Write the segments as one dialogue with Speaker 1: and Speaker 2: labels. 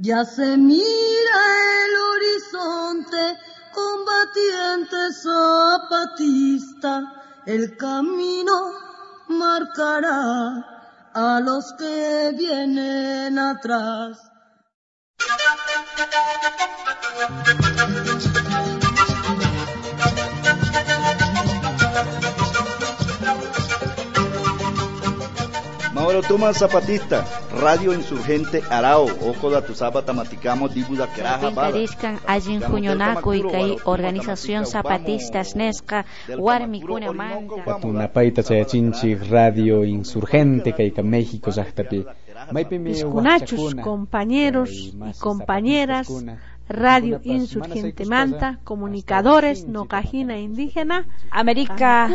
Speaker 1: Ya se mira el horizonte, combatiente zapatista, el camino marcará a los que vienen atrás.
Speaker 2: Mauro Tuma Zapatista, Radio Insurgente Arao, Ojo da Tuzapa Maticamo, Dibuda Keraja
Speaker 3: Bala. Ajin Juñonaco y Kai Organización Zapatista Snesca, Warmi Kuna Manta.
Speaker 4: Patunapaita Sayachinchi, Radio Insurgente, Kaika México, Zahtapi.
Speaker 5: Piscunachos, compañeros y compañeras, Radio Insurgente Manta, Comunicadores, Nocajina Indígena,
Speaker 6: América,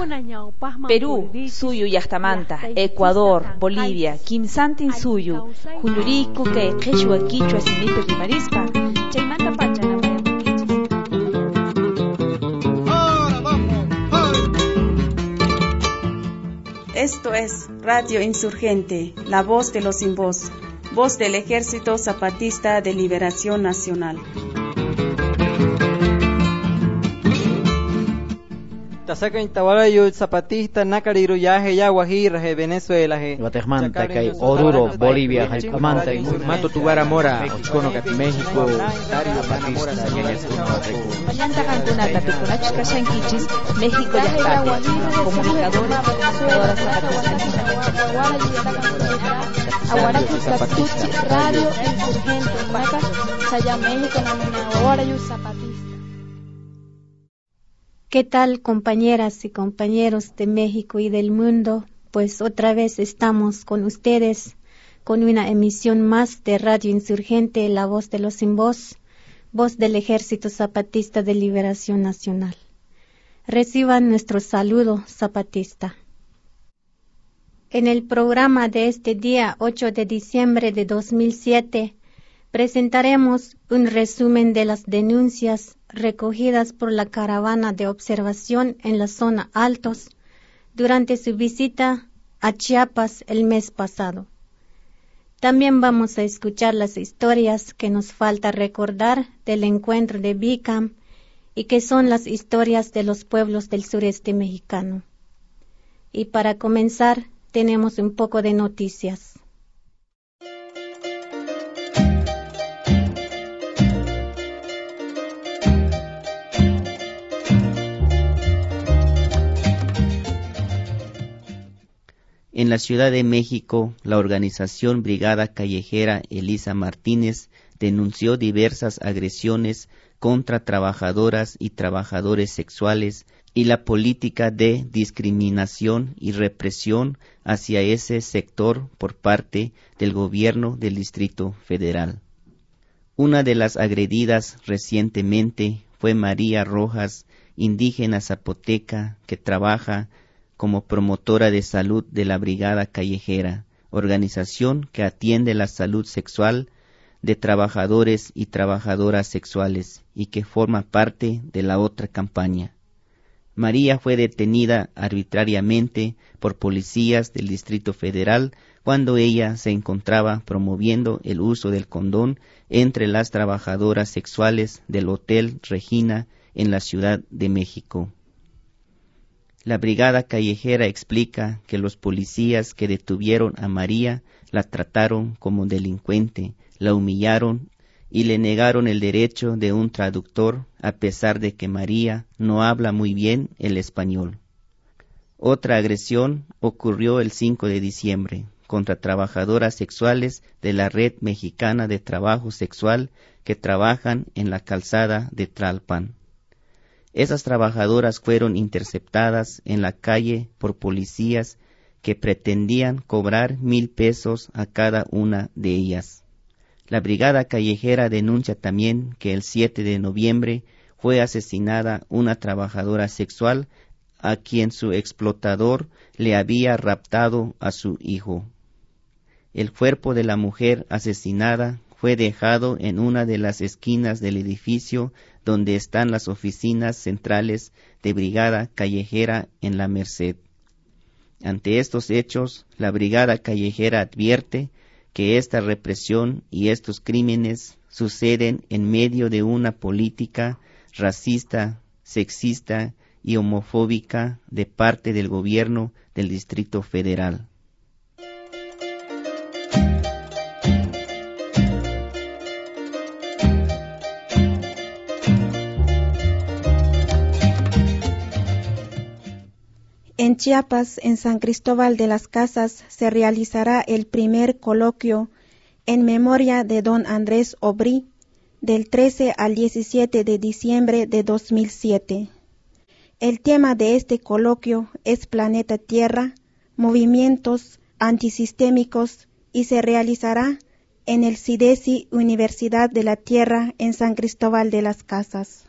Speaker 6: Perú, Suyu Yastamanta, Ecuador, Bolivia, Kimsantin Suyu, Junyuriku, que Quechua, Quichua, Simipe, Rimarispa, Chaymanta Pachana,
Speaker 7: Esto es Radio Insurgente, la voz de los sin voz, voz del Ejército Zapatista de Liberación Nacional.
Speaker 8: Tasaka intawarayo zapatista nakariru yaje ya guajira je Venezuela je
Speaker 9: Guatemala Oruro Bolivia hay Manta Mato Tugara Mora Ochono kat México Zapatista ñaña
Speaker 6: Pallanta cantuna tapicuna chica shankichis México ya está comunicadores comunicadoras zapatistas
Speaker 10: Ahora que Zapatuchi Radio Insurgente Maca Saya México namina ahora yo zapatista
Speaker 11: ¿Qué tal compañeras y compañeros de México y del mundo? Pues otra vez estamos con ustedes con una emisión más de Radio Insurgente, La Voz de los Sin Voz, voz del Ejército Zapatista de Liberación Nacional. Reciban nuestro saludo zapatista. En el programa de este día 8 de diciembre de 2007, presentaremos un resumen de las denuncias recogidas por la caravana de observación en la zona Altos durante su visita a Chiapas el mes pasado. También vamos a escuchar las historias que nos falta recordar del encuentro de Bicam y que son las historias de los pueblos del sureste mexicano. Y para comenzar, tenemos un poco de noticias.
Speaker 12: En la Ciudad de México, la organización Brigada Callejera Elisa Martínez denunció diversas agresiones contra trabajadoras y trabajadores sexuales y la política de discriminación y represión hacia ese sector por parte del gobierno del Distrito Federal. Una de las agredidas recientemente fue María Rojas, indígena zapoteca que trabaja como promotora de salud de la Brigada Callejera, organización que atiende la salud sexual de trabajadores y trabajadoras sexuales y que forma parte de la otra campaña. María fue detenida arbitrariamente por policías del Distrito Federal cuando ella se encontraba promoviendo el uso del condón entre las trabajadoras sexuales del Hotel Regina en la Ciudad de México. La brigada callejera explica que los policías que detuvieron a María la trataron como delincuente, la humillaron y le negaron el derecho de un traductor a pesar de que María no habla muy bien el español. Otra agresión ocurrió el 5 de diciembre contra trabajadoras sexuales de la Red Mexicana de Trabajo Sexual que trabajan en la calzada de Tralpan. Esas trabajadoras fueron interceptadas en la calle por policías que pretendían cobrar mil pesos a cada una de ellas. La brigada callejera denuncia también que el 7 de noviembre fue asesinada una trabajadora sexual a quien su explotador le había raptado a su hijo. El cuerpo de la mujer asesinada fue dejado en una de las esquinas del edificio donde están las oficinas centrales de Brigada Callejera en la Merced. Ante estos hechos, la Brigada Callejera advierte que esta represión y estos crímenes suceden en medio de una política racista, sexista y homofóbica de parte del gobierno del Distrito Federal.
Speaker 13: En Chiapas, en San Cristóbal de las Casas, se realizará el primer coloquio en memoria de don Andrés Obrí del 13 al 17 de diciembre de 2007. El tema de este coloquio es Planeta Tierra, movimientos antisistémicos y se realizará en el CIDESI Universidad de la Tierra en San Cristóbal de las Casas.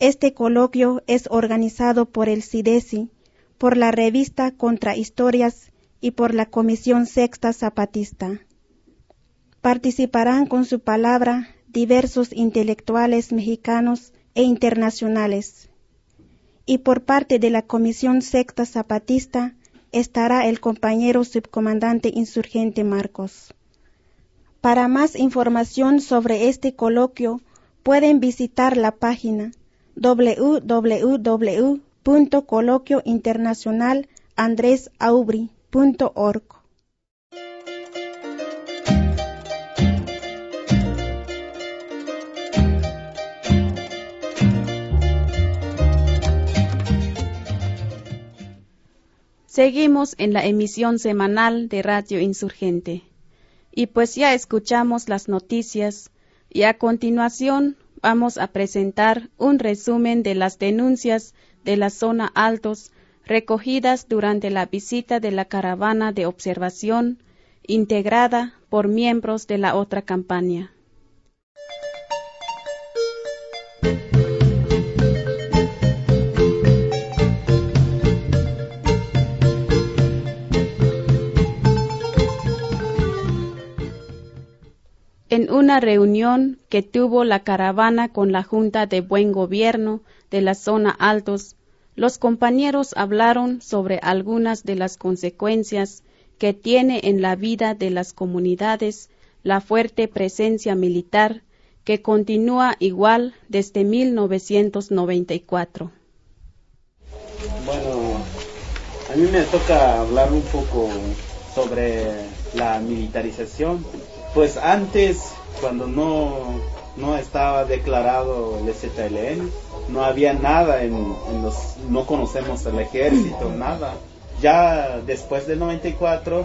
Speaker 13: Este coloquio es organizado por el CIDESI por la revista Contra Historias y por la Comisión Sexta Zapatista. Participarán con su palabra diversos intelectuales mexicanos e internacionales. Y por parte de la Comisión Sexta Zapatista estará el compañero subcomandante insurgente Marcos. Para más información sobre este coloquio pueden visitar la página www punto coloquio internacional andresaubri.org.
Speaker 7: Seguimos en la emisión semanal de Radio Insurgente. Y pues ya escuchamos las noticias y a continuación vamos a presentar un resumen de las denuncias de la zona Altos recogidas durante la visita de la caravana de observación integrada por miembros de la otra campaña. En una reunión que tuvo la caravana con la Junta de Buen Gobierno de la zona Altos, los compañeros hablaron sobre algunas de las consecuencias que tiene en la vida de las comunidades la fuerte presencia militar que continúa igual desde 1994.
Speaker 14: Bueno, a mí me toca hablar un poco sobre la militarización. Pues antes, cuando no, no estaba declarado el ZLN, no había nada en, los, no conocemos el ejército, nada. Ya después del 94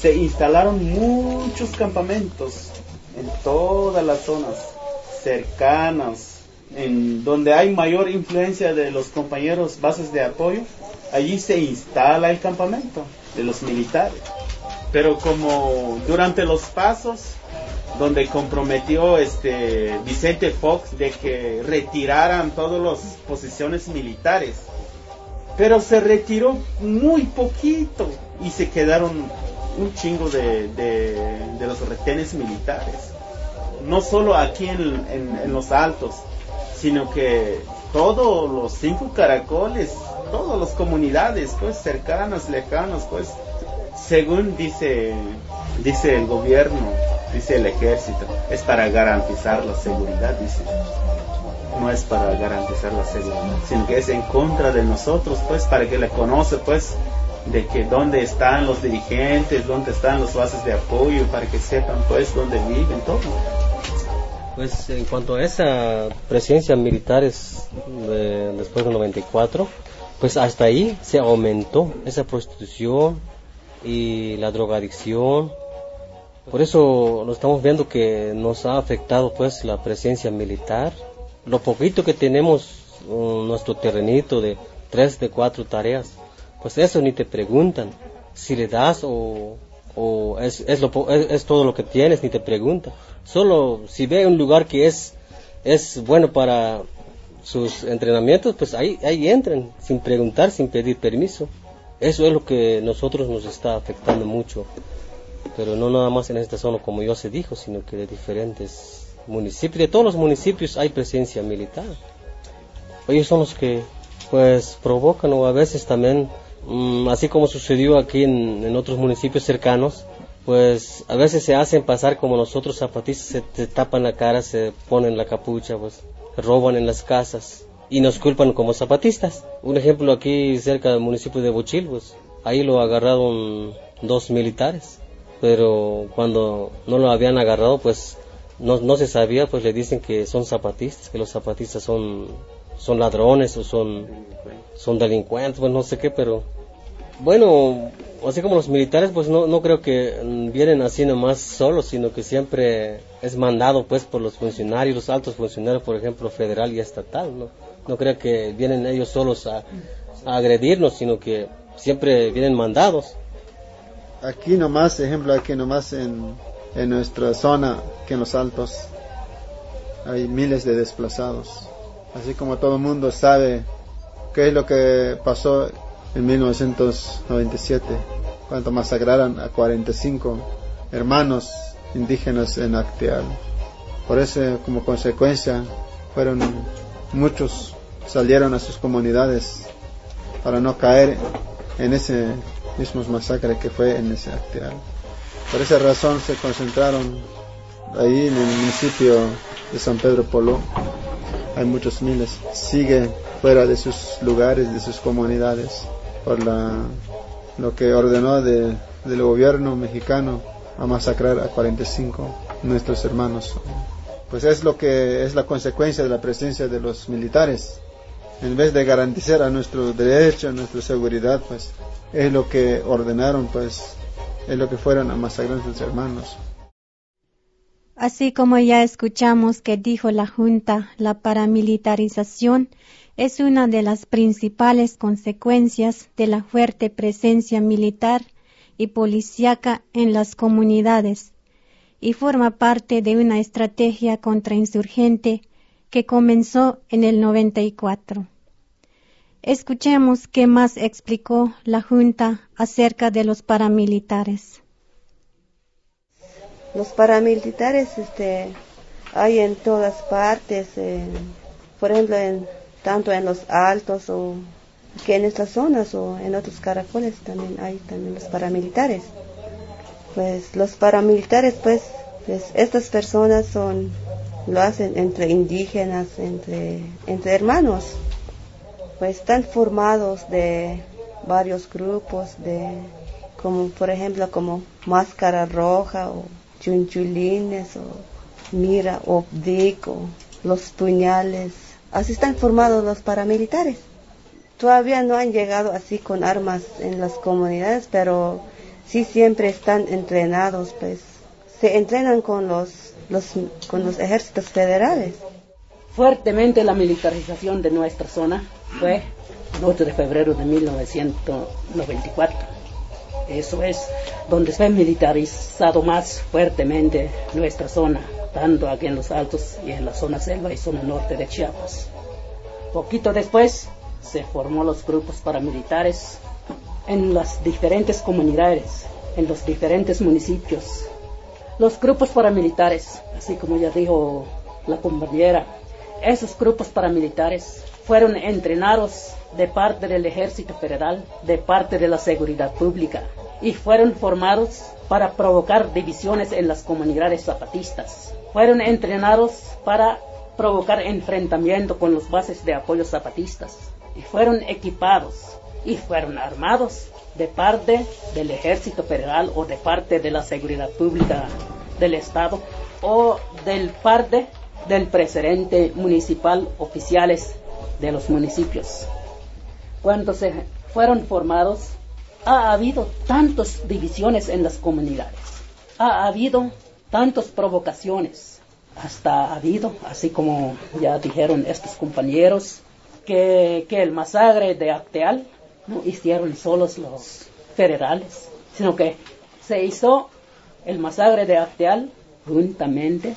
Speaker 14: se instalaron muchos campamentos en todas las zonas cercanas, en donde hay mayor influencia de los compañeros bases de apoyo, allí se instala el campamento de los militares. Pero como durante los pasos donde comprometió este Vicente Fox de que retiraran todas las posiciones militares. Pero se retiró muy poquito y se quedaron un chingo de, de, los retenes militares. No solo aquí en, en, los altos, sino que todos los cinco caracoles, todas las comunidades, pues cercanas, lejanas, pues, según dice, dice el gobierno, dice el ejército, es para garantizar la seguridad, dice. No es para garantizar la seguridad, sino que es en contra de nosotros, pues, para que le conoce, pues, de que dónde están los dirigentes, dónde están los bases de apoyo, para que sepan, pues, dónde viven, todo.
Speaker 15: Pues en cuanto a esa presencia militares después del 94, pues hasta ahí se aumentó esa prostitución y la drogadicción, por eso lo estamos viendo que nos ha afectado pues la presencia militar. Lo poquito que tenemos, mm, nuestro terrenito de tres, de cuatro tareas, pues eso ni te preguntan si le das o, es, es, todo lo que tienes, ni te preguntan. Solo si ve un lugar que es, es bueno para sus entrenamientos, pues ahí, ahí entran, sin preguntar, sin pedir permiso. Eso es lo que nosotros nos está afectando mucho pero no nada más en esta zona como ya se dijo, sino que de diferentes municipios, de todos los municipios hay presencia militar. Ellos son los que pues provocan o a veces también, mm, así como sucedió aquí en, otros municipios cercanos, pues a veces se hacen pasar como nosotros zapatistas, se, tapan la cara, se ponen la capucha, pues roban en las casas y nos culpan como zapatistas. Un ejemplo aquí cerca del municipio de Bochil, pues ahí lo agarraron dos militares, pero cuando no lo habían agarrado, pues no, no se sabía, pues le dicen que son zapatistas, que los zapatistas son, son ladrones o son, son delincuentes, pues no sé qué, pero bueno, así como los militares, pues no, no creo que vienen así nomás solos, sino que siempre es mandado pues por los funcionarios, los altos funcionarios, por ejemplo, federal y estatal, ¿no? No creo que vienen ellos solos a, a agredirnos, sino que siempre vienen mandados.
Speaker 16: Aquí nomás, ejemplo, aquí nomás en, en nuestra zona, que en los altos, hay miles de desplazados. Así como todo el mundo sabe qué es lo que pasó en 1997, cuando masacraron a 45 hermanos indígenas en Acteal. Por eso, como consecuencia, fueron muchos salieron a sus comunidades para no caer en ese mismo masacre que fue en ese Acteal. Por esa razón se concentraron ahí en el municipio de San Pedro Polo. Hay muchos miles. Sigue fuera de sus lugares, de sus comunidades, por la, lo que ordenó de, del gobierno mexicano a masacrar a 45 nuestros hermanos. Pues es lo que es la consecuencia de la presencia de los militares. En vez de garantizar a nuestro derecho, a nuestra seguridad, pues es lo que ordenaron, pues es lo que fueron a masacrar a sus hermanos.
Speaker 11: Así como ya escuchamos que dijo la Junta, la paramilitarización es una de las principales consecuencias de la fuerte presencia militar y policíaca en las comunidades y forma parte de una estrategia contrainsurgente que comenzó en el 94. Escuchemos qué más explicó la Junta acerca de los paramilitares.
Speaker 17: Los paramilitares este, hay en todas partes, por ejemplo, en, tanto en los altos o que en estas zonas o en otros caracoles también hay también los paramilitares. Pues los paramilitares, pues, pues estas personas son, lo hacen entre indígenas, entre, entre hermanos pues están formados de varios grupos de como por ejemplo como máscara roja o chunchulines o mira o dico los puñales. Así están formados los paramilitares. Todavía no han llegado así con armas en las comunidades pero sí siempre están entrenados pues se entrenan con los, los con los ejércitos federales.
Speaker 18: Fuertemente la militarización de nuestra zona fue el 8 de febrero de 1994. Eso es donde se ha militarizado más fuertemente nuestra zona, tanto aquí en los Altos y en la zona selva y zona norte de Chiapas. Poquito después se formó los grupos paramilitares en las diferentes comunidades, en los diferentes municipios. Los grupos paramilitares, así como ya dijo la compañera, esos grupos paramilitares fueron entrenados de parte del ejército federal, de parte de la seguridad pública, y fueron formados para provocar divisiones en las comunidades zapatistas. Fueron entrenados para provocar enfrentamiento con los bases de apoyo zapatistas, y fueron equipados y fueron armados de parte del ejército federal o de parte de la seguridad pública del Estado o del parte del presidente municipal oficiales de los municipios. Cuando se fueron formados, ha habido tantas divisiones en las comunidades, ha habido tantas provocaciones, hasta ha habido, así como ya dijeron estos compañeros, que, que el masacre de Acteal no hicieron solos los federales, sino que se hizo el masacre de Acteal juntamente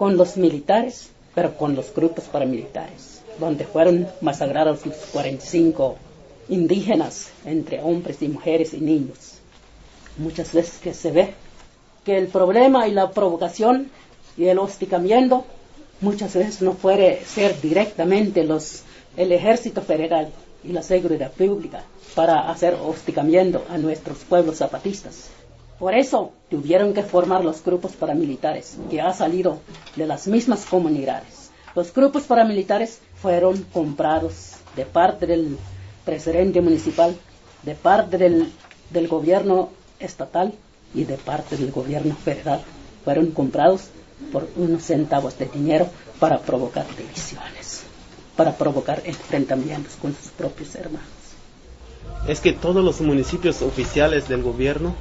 Speaker 18: con los militares, pero con los grupos paramilitares donde fueron masacrados los 45 indígenas, entre hombres y mujeres y niños. Muchas veces que se ve que el problema y la provocación y el hostigamiento muchas veces no puede ser directamente los, el ejército federal y la seguridad pública para hacer hostigamiento a nuestros pueblos zapatistas. Por eso tuvieron que formar los grupos paramilitares, que ha salido de las mismas comunidades. Los grupos paramilitares fueron comprados de parte del presidente municipal, de parte del, del gobierno estatal y de parte del gobierno federal. Fueron comprados por unos centavos de dinero para provocar divisiones, para provocar enfrentamientos con sus propios hermanos.
Speaker 14: Es que todos los municipios oficiales del gobierno,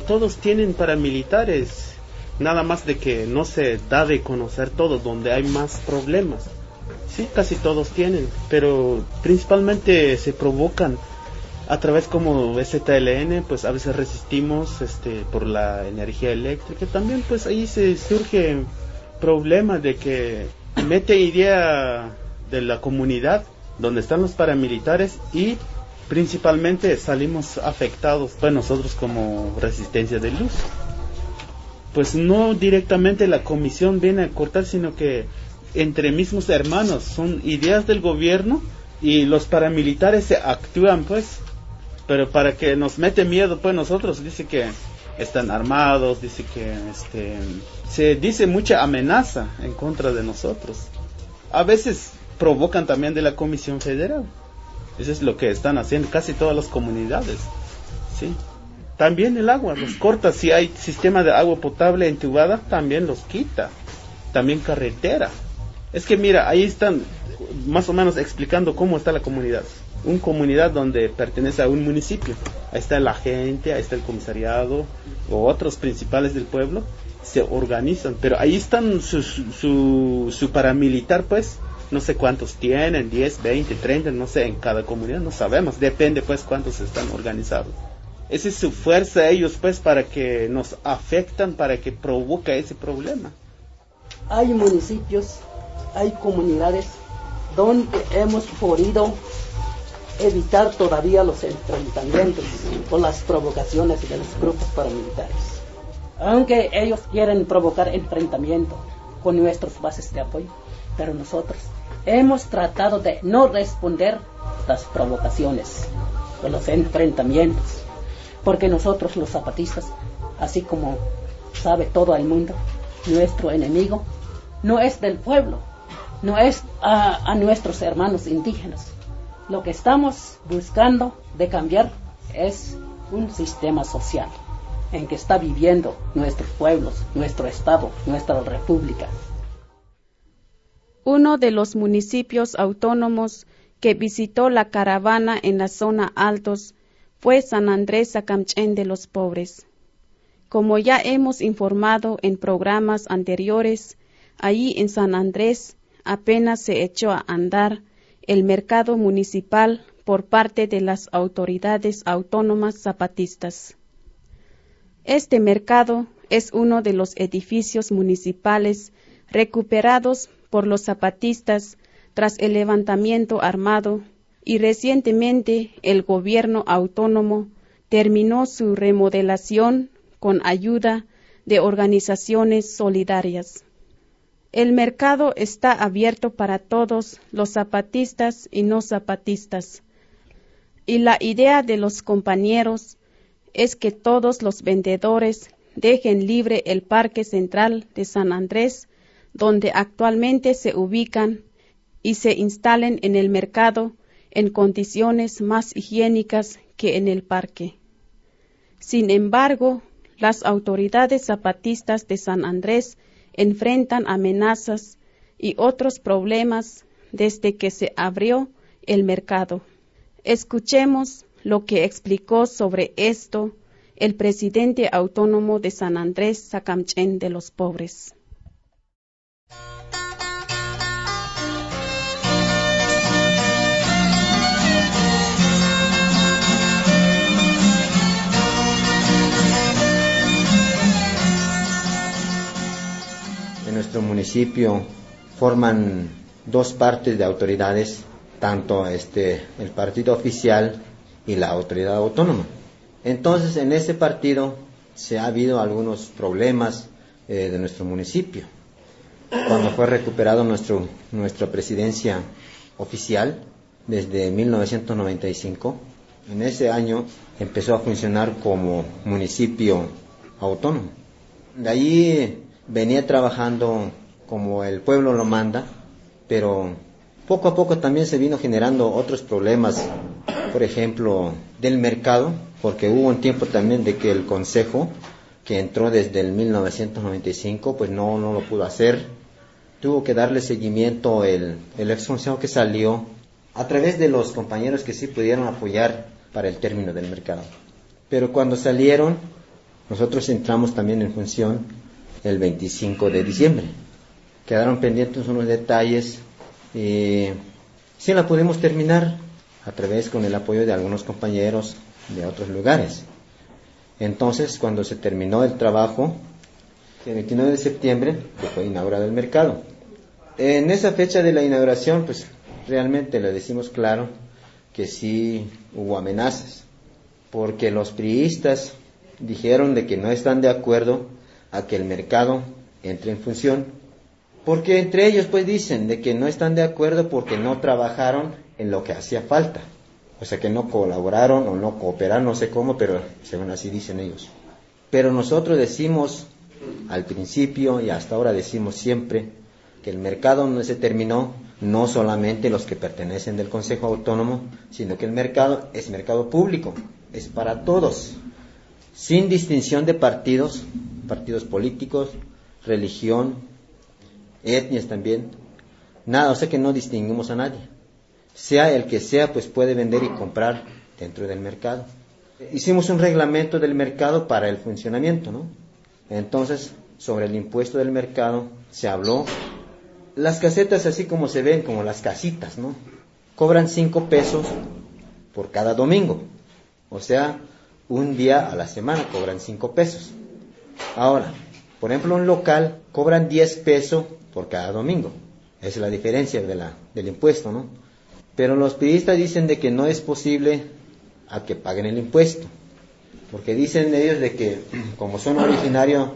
Speaker 14: todos tienen paramilitares, nada más de que no se da de conocer todo, donde hay más problemas. Sí, casi todos tienen, pero principalmente se provocan a través como STLN, pues a veces resistimos este, por la energía eléctrica. También pues ahí se surge problema de que mete idea de la comunidad donde están los paramilitares y principalmente salimos afectados, pues nosotros como resistencia de luz. Pues no directamente la comisión viene a cortar, sino que entre mismos hermanos son ideas del gobierno y los paramilitares se actúan pues. Pero para que nos mete miedo pues nosotros dice que están armados dice que este se dice mucha amenaza en contra de nosotros. A veces provocan también de la comisión federal eso es lo que están haciendo casi todas las comunidades sí también el agua los corta si hay sistema de agua potable entubada también los quita también carretera. Es que mira ahí están más o menos explicando cómo está la comunidad. Una comunidad donde pertenece a un municipio. Ahí está la gente, ahí está el comisariado o otros principales del pueblo, se organizan, pero ahí están su, su, su paramilitar, pues, no sé cuántos tienen, 10, 20, 30, no sé, en cada comunidad, no sabemos, depende pues cuántos están organizados. Esa es su fuerza ellos pues para que nos afectan, para que provoque ese problema.
Speaker 18: Hay municipios, hay comunidades donde hemos podido evitar todavía los enfrentamientos o las provocaciones de los grupos paramilitares. Aunque ellos quieren provocar enfrentamiento con nuestras bases de apoyo, pero nosotros hemos tratado de no responder las provocaciones o los enfrentamientos, porque nosotros los zapatistas, así como sabe todo el mundo, nuestro enemigo no es del pueblo, no es a, a nuestros hermanos indígenas, lo que estamos buscando de cambiar es un sistema social en que está viviendo nuestros pueblos, nuestro Estado, nuestra República.
Speaker 7: Uno de los municipios autónomos que visitó la caravana en la zona Altos fue San Andrés Sacamchén de los Pobres. Como ya hemos informado en programas anteriores, allí en San Andrés apenas se echó a andar el mercado municipal por parte de las autoridades autónomas zapatistas. Este mercado es uno de los edificios municipales recuperados por los zapatistas tras el levantamiento armado y recientemente el gobierno autónomo terminó su remodelación con ayuda de organizaciones solidarias. El mercado está abierto para todos los zapatistas y no zapatistas. Y la idea de los compañeros es que todos los vendedores dejen libre el Parque Central de San Andrés, donde actualmente se ubican, y se instalen en el mercado en condiciones más higiénicas que en el parque. Sin embargo, las autoridades zapatistas de San Andrés enfrentan amenazas y otros problemas desde que se abrió el mercado. Escuchemos lo que explicó sobre esto el presidente autónomo de San Andrés Sacamchen de los Pobres.
Speaker 19: Nuestro municipio forman dos partes de autoridades, tanto este, el partido oficial y la autoridad autónoma. Entonces, en ese partido se ha habido algunos problemas eh, de nuestro municipio. Cuando fue recuperado nuestro, nuestra presidencia oficial desde 1995, en ese año empezó a funcionar como municipio autónomo. De ahí venía trabajando como el pueblo lo manda, pero poco a poco también se vino generando otros problemas, por ejemplo, del mercado, porque hubo un tiempo también de que el Consejo, que entró desde el 1995, pues no, no lo pudo hacer. Tuvo que darle seguimiento el, el ex consejo que salió a través de los compañeros que sí pudieron apoyar para el término del mercado. Pero cuando salieron, nosotros entramos también en función el 25 de diciembre. Quedaron pendientes unos detalles y sí la pudimos terminar a través con el apoyo de algunos compañeros de otros lugares. Entonces, cuando se terminó el trabajo, el 29 de septiembre, fue inaugurado el mercado. En esa fecha de la inauguración, pues realmente le decimos claro que sí hubo amenazas, porque los priistas dijeron de que no están de acuerdo a que el mercado entre en función, porque entre ellos pues dicen de que no están de acuerdo porque no trabajaron en lo que hacía falta, o sea que no colaboraron o no cooperaron, no sé cómo, pero según así dicen ellos. Pero nosotros decimos al principio y hasta ahora decimos siempre que el mercado no se terminó no solamente los que pertenecen del Consejo Autónomo, sino que el mercado es mercado público, es para todos, sin distinción de partidos, partidos políticos, religión, etnias también, nada, o sea que no distinguimos a nadie. Sea el que sea, pues puede vender y comprar dentro del mercado. Hicimos un reglamento del mercado para el funcionamiento, ¿no? Entonces, sobre el impuesto del mercado se habló las casetas así como se ven, como las casitas, ¿no? Cobran cinco pesos por cada domingo. O sea, un día a la semana cobran cinco pesos. Ahora, por ejemplo, un local cobran 10 pesos por cada domingo. Es la diferencia de la, del impuesto, ¿no? Pero los periodistas dicen de que no es posible a que paguen el impuesto. Porque dicen ellos de que como son originarios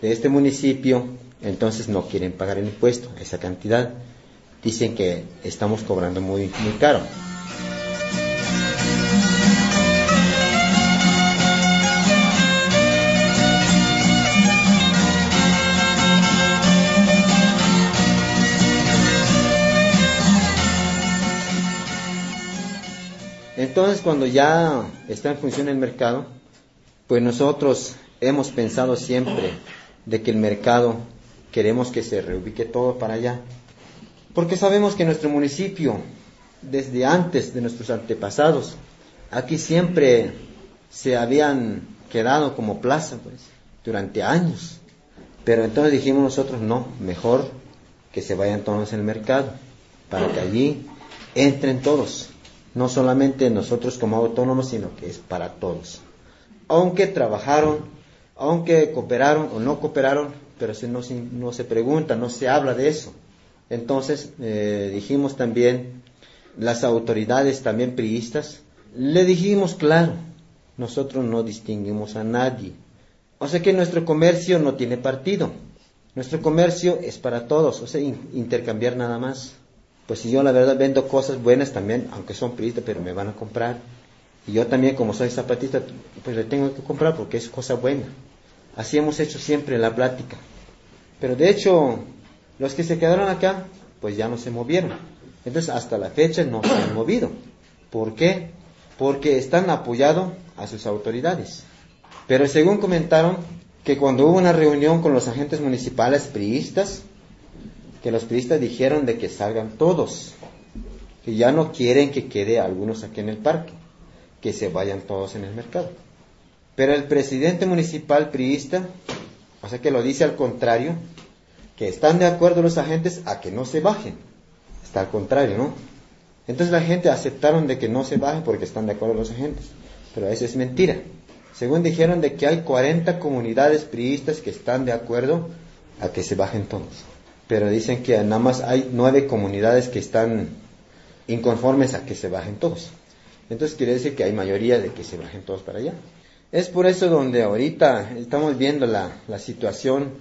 Speaker 19: de este municipio, entonces no quieren pagar el impuesto, esa cantidad. Dicen que estamos cobrando muy, muy caro. Entonces, cuando ya está en función el mercado, pues nosotros hemos pensado siempre de que el mercado queremos que se reubique todo para allá. Porque sabemos que nuestro municipio, desde antes de nuestros antepasados, aquí siempre se habían quedado como plaza, pues, durante años. Pero entonces dijimos nosotros, no, mejor que se vayan todos en el mercado, para que allí entren todos, no solamente nosotros como autónomos, sino que es para todos. Aunque trabajaron, aunque cooperaron o no cooperaron, pero no, no se pregunta, no se habla de eso. Entonces, eh, dijimos también, las autoridades también priistas, le dijimos claro, nosotros no distinguimos a nadie. O sea que nuestro comercio no tiene partido. Nuestro comercio es para todos, o sea, intercambiar nada más. Pues si yo la verdad vendo cosas buenas también, aunque son priistas, pero me van a comprar. Y yo también, como soy zapatista, pues le tengo que comprar porque es cosa buena. Así hemos hecho siempre la plática. Pero de hecho, los que se quedaron acá, pues ya no se movieron. Entonces, hasta la fecha no se han movido. ¿Por qué? Porque están apoyados a sus autoridades. Pero según comentaron, que cuando hubo una reunión con los agentes municipales priistas, que los priistas dijeron de que salgan todos, que ya no quieren que quede algunos aquí en el parque, que se vayan todos en el mercado. Pero el presidente municipal priista o sea que lo dice al contrario, que están de acuerdo los agentes a que no se bajen. Está al contrario, ¿no? Entonces la gente aceptaron de que no se bajen porque están de acuerdo los agentes. Pero eso es mentira. Según dijeron de que hay 40 comunidades priistas que están de acuerdo a que se bajen todos. Pero dicen que nada más hay nueve comunidades que están inconformes a que se bajen todos. Entonces quiere decir que hay mayoría de que se bajen todos para allá. Es por eso donde ahorita estamos viendo la, la situación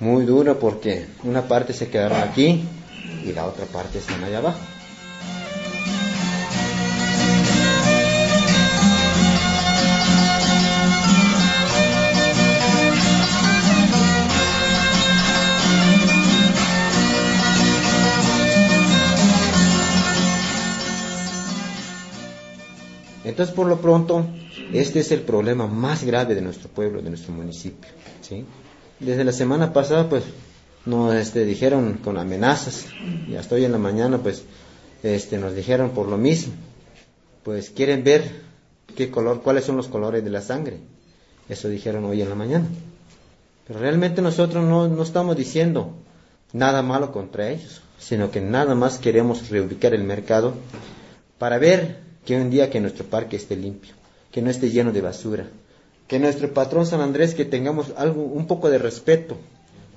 Speaker 19: muy dura porque una parte se quedaron aquí y la otra parte están allá abajo. Entonces, por lo pronto, este es el problema más grave de nuestro pueblo, de nuestro municipio. ¿sí? Desde la semana pasada, pues, nos este, dijeron con amenazas, y hasta hoy en la mañana, pues, este, nos dijeron por lo mismo, pues quieren ver qué color, cuáles son los colores de la sangre. Eso dijeron hoy en la mañana. Pero realmente nosotros no, no estamos diciendo nada malo contra ellos, sino que nada más queremos reubicar el mercado para ver que un día que nuestro parque esté limpio, que no esté lleno de basura, que nuestro patrón San Andrés que tengamos algo, un poco de respeto.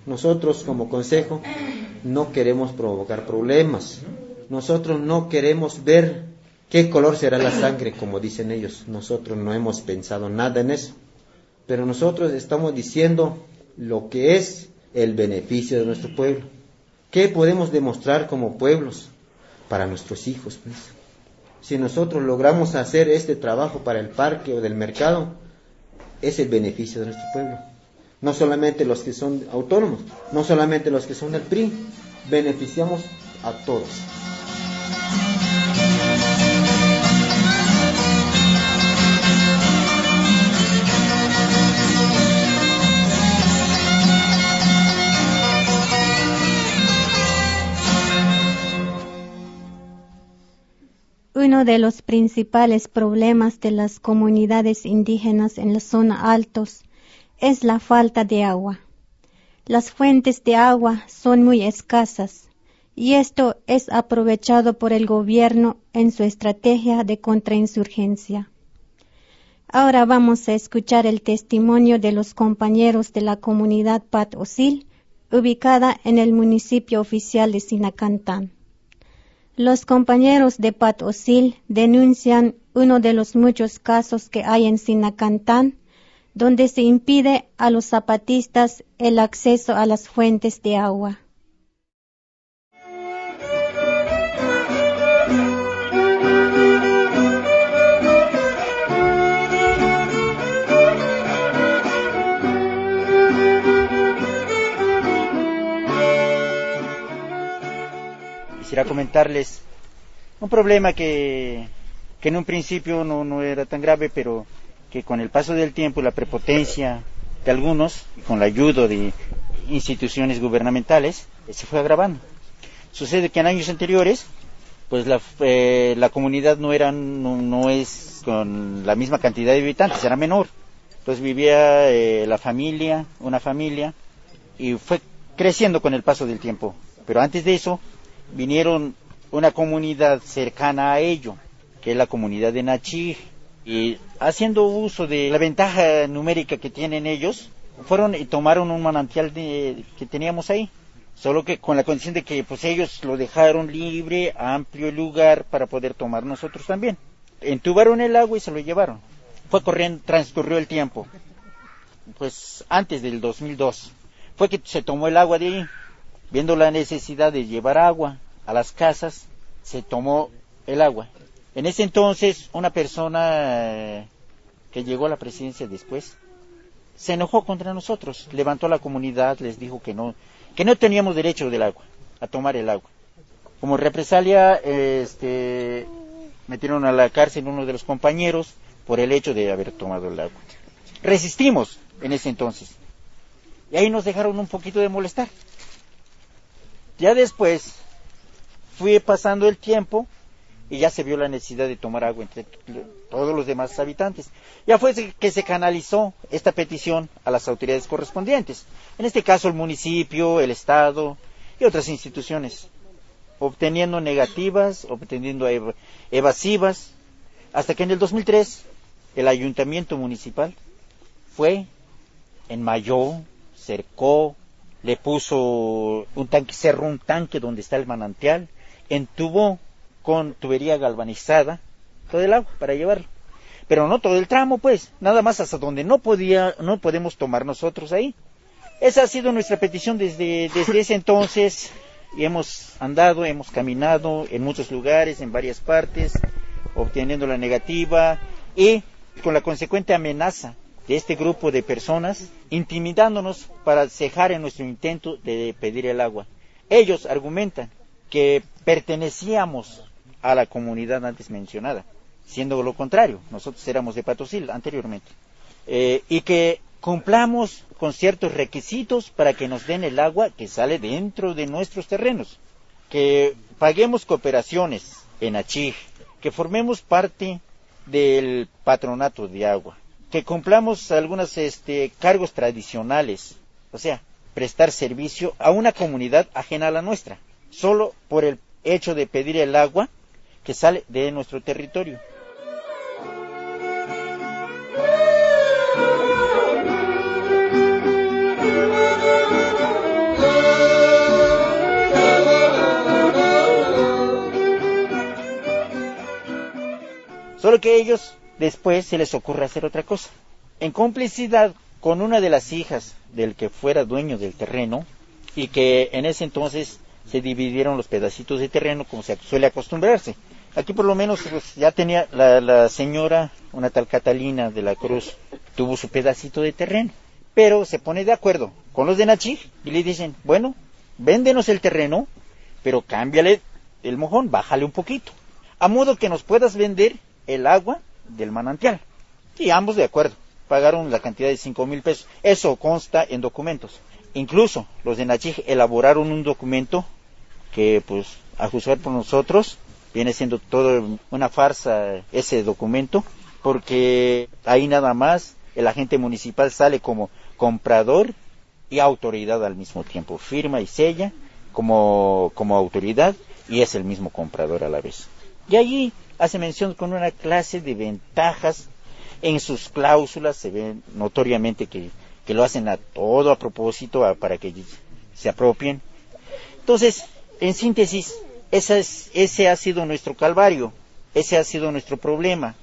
Speaker 19: Nosotros como consejo no queremos provocar problemas. Nosotros no queremos ver qué color será la sangre, como dicen ellos. Nosotros no hemos pensado nada en eso. Pero nosotros estamos diciendo lo que es el beneficio de nuestro pueblo. ¿Qué podemos demostrar como pueblos para nuestros hijos? Pues? Si nosotros logramos hacer este trabajo para el parque o del mercado, es el beneficio de nuestro pueblo. No solamente los que son autónomos, no solamente los que son del PRI, beneficiamos a todos.
Speaker 11: Uno de los principales problemas de las comunidades indígenas en la zona altos es la falta de agua. Las fuentes de agua son muy escasas y esto es aprovechado por el gobierno en su estrategia de contrainsurgencia. Ahora vamos a escuchar el testimonio de los compañeros de la comunidad Pat Osil, ubicada en el municipio oficial de Sinacantán. Los compañeros de Pat Osil denuncian uno de los muchos casos que hay en Sinacantán, donde se impide a los zapatistas el acceso a las fuentes de agua.
Speaker 20: Quisiera comentarles un problema que, en un principio no, no, era tan grave, pero que con el paso del tiempo la prepotencia de algunos, con la ayuda de instituciones gubernamentales, se fue agravando. Sucede que en años anteriores, pues la, eh, la comunidad no era, no, es con la misma cantidad de habitantes, era menor. Entonces vivía eh, la familia, una familia, y fue creciendo con el paso del tiempo. Pero antes de eso, vinieron una comunidad cercana a ello, que es la comunidad de Nachir, y haciendo uso de la ventaja numérica que tienen ellos, fueron y tomaron un manantial que teníamos ahí, solo que con la condición de que pues ellos lo dejaron libre, amplio lugar para poder tomar nosotros también. Entubaron el agua y se lo llevaron. Fue corriendo, transcurrió el tiempo. Pues antes del 2002 fue que se tomó el agua de ahí Viendo la necesidad de llevar agua a las casas, se tomó el agua. En ese entonces, una persona eh, que llegó a la presidencia después, se enojó contra nosotros, levantó a la comunidad, les dijo que no, que no teníamos derecho del agua, a tomar el agua. Como represalia, este, metieron a la cárcel uno de los compañeros por el hecho de haber tomado el agua. Resistimos en ese entonces. Y ahí nos dejaron un poquito de molestar. Ya después fui pasando el tiempo y ya se vio la necesidad de tomar agua entre todos los demás habitantes. Ya fue que se canalizó esta petición a las autoridades correspondientes, en este caso el municipio, el Estado y otras instituciones, obteniendo negativas, obteniendo evasivas, hasta que en el 2003 el ayuntamiento municipal fue, enmayó, cercó, le puso un tanque, cerró un tanque donde está el manantial, entubó con tubería galvanizada todo el agua para llevarlo. Pero no todo el tramo, pues, nada más hasta donde no podía, no podemos tomar nosotros ahí. Esa ha sido nuestra petición desde, desde ese entonces y hemos andado, hemos caminado en muchos lugares, en varias partes, obteniendo la negativa y con la consecuente amenaza de este grupo de personas intimidándonos para cejar en nuestro intento de pedir el agua. Ellos argumentan que pertenecíamos a la comunidad antes mencionada siendo lo contrario, nosotros éramos de Patosil anteriormente, eh, y que cumplamos con ciertos requisitos para que nos den el agua que sale dentro de nuestros terrenos, que paguemos cooperaciones en Achig, que formemos parte del patronato de agua, que cumplamos algunos este, cargos tradicionales, o sea, prestar servicio a una comunidad ajena a la nuestra, solo por el hecho de pedir el agua que sale de nuestro territorio. Solo que ellos después se les ocurre hacer otra cosa. En complicidad con una de las hijas del que fuera dueño del terreno y que en ese entonces se dividieron los pedacitos de terreno como se suele acostumbrarse. Aquí por lo menos pues, ya tenía la, señora, una tal Catalina de la Cruz, tuvo su pedacito de terreno, pero se pone de acuerdo con los de Nachig y le dicen, bueno, véndenos el terreno, pero cámbiale el mojón, bájale un poquito, a modo que nos puedas vender el agua del manantial. Y ambos de acuerdo, pagaron la cantidad de cinco mil pesos. Eso consta en documentos. Incluso los de Nachig elaboraron un documento que, pues, a juzgar por nosotros, viene siendo todo una farsa ese documento, porque ahí nada más el agente municipal sale como comprador y autoridad al mismo tiempo, firma y sella como, como autoridad y es el mismo comprador a la vez. Y allí hace mención con una clase de ventajas en sus cláusulas, se ve notoriamente que, lo hacen a todo a propósito para que se apropien. Entonces, en síntesis, ese ha sido nuestro calvario, ese ha sido nuestro problema,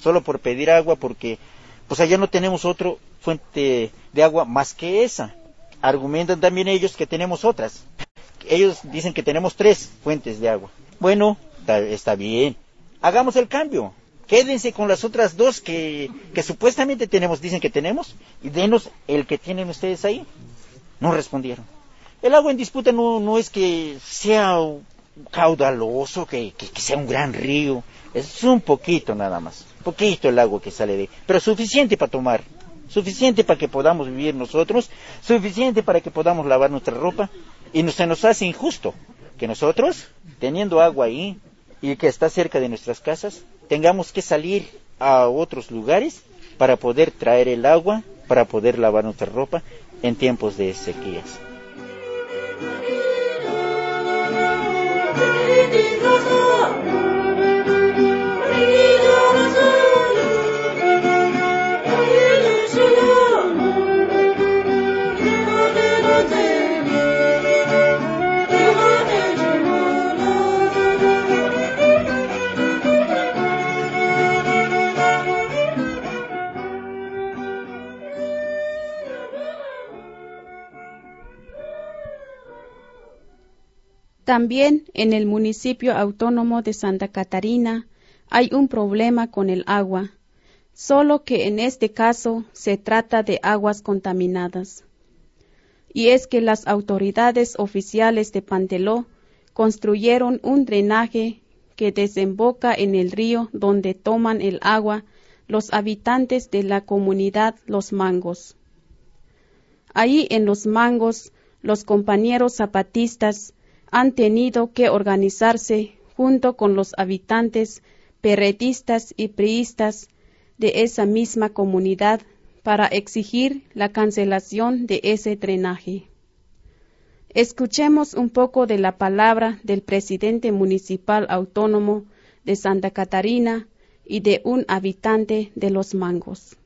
Speaker 20: solo por pedir agua porque pues allá no tenemos otra fuente de agua más que esa. Argumentan también ellos que tenemos otras. Ellos dicen que tenemos tres fuentes de agua. Bueno, está bien, hagamos el cambio. Quédense con las otras dos que, que supuestamente tenemos, dicen que tenemos, y denos el que tienen ustedes ahí. No respondieron. El agua en disputa no, no es que sea caudaloso, que, que, sea un gran río, es un poquito nada más, poquito el agua que sale de, pero suficiente para tomar, suficiente para que podamos vivir nosotros, suficiente para que podamos lavar nuestra ropa, y se nos hace injusto que nosotros, teniendo agua ahí, y que está cerca de nuestras casas, tengamos que salir a otros lugares para poder traer el agua, para poder lavar nuestra ropa en tiempos de sequías.
Speaker 7: También en el municipio autónomo de Santa Catarina hay un problema con el agua, solo que en este caso se trata de aguas contaminadas. Y es que las autoridades oficiales de Panteló construyeron un drenaje que desemboca en el río donde toman el agua los habitantes de la comunidad Los Mangos. Ahí en Los Mangos, los compañeros zapatistas han tenido que organizarse junto con los habitantes perretistas y priistas de esa misma comunidad para exigir la cancelación de ese drenaje. Escuchemos un poco de la palabra del presidente municipal autónomo de Santa Catarina y de un habitante de Los Mangos.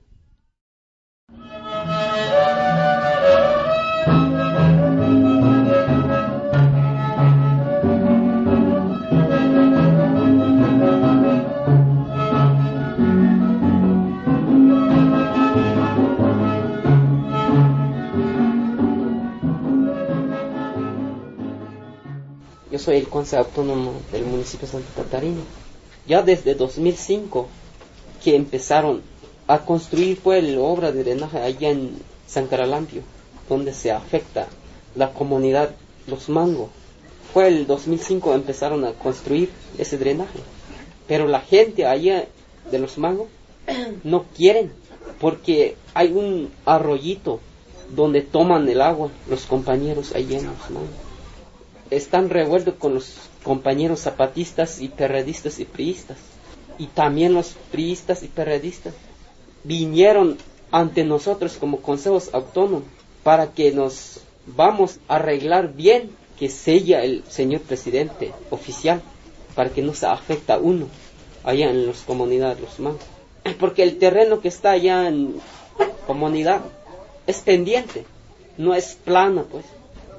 Speaker 21: Yo soy el Consejo Autónomo del municipio de Santa Catarina. Ya desde 2005 que empezaron a construir pues la obra de drenaje allá en San Caralampio, donde se afecta la comunidad Los Mangos. Fue el 2005 empezaron a construir ese drenaje. Pero la gente allá de los mangos no quieren porque hay un arroyito donde toman el agua los compañeros allá en los mangos. Están revueltos con los compañeros zapatistas y perredistas y priistas. Y también los priistas y perredistas vinieron ante nosotros como consejos autónomos para que nos vamos a arreglar bien que sella el señor presidente oficial para que no se afecte a uno allá en las comunidades los mangos. Porque el terreno que está allá en comunidad es pendiente, no es plano pues,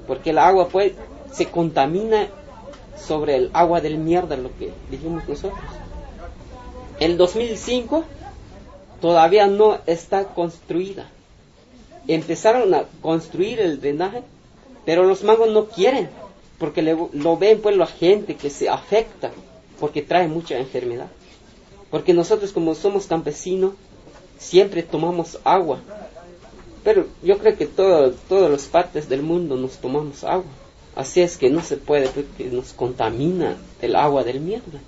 Speaker 21: porque el agua pues se contamina sobre el agua del mierda, lo que dijimos nosotros. El 2005 todavía no está construida. Empezaron a construir el drenaje, pero los mangos no quieren, porque lo ven pues la gente que se afecta, porque trae mucha enfermedad. Porque nosotros como somos campesinos, siempre tomamos agua. Pero yo creo que todo, todas las partes del mundo nos tomamos agua. Así es que no se puede, porque nos contamina el agua del mierda.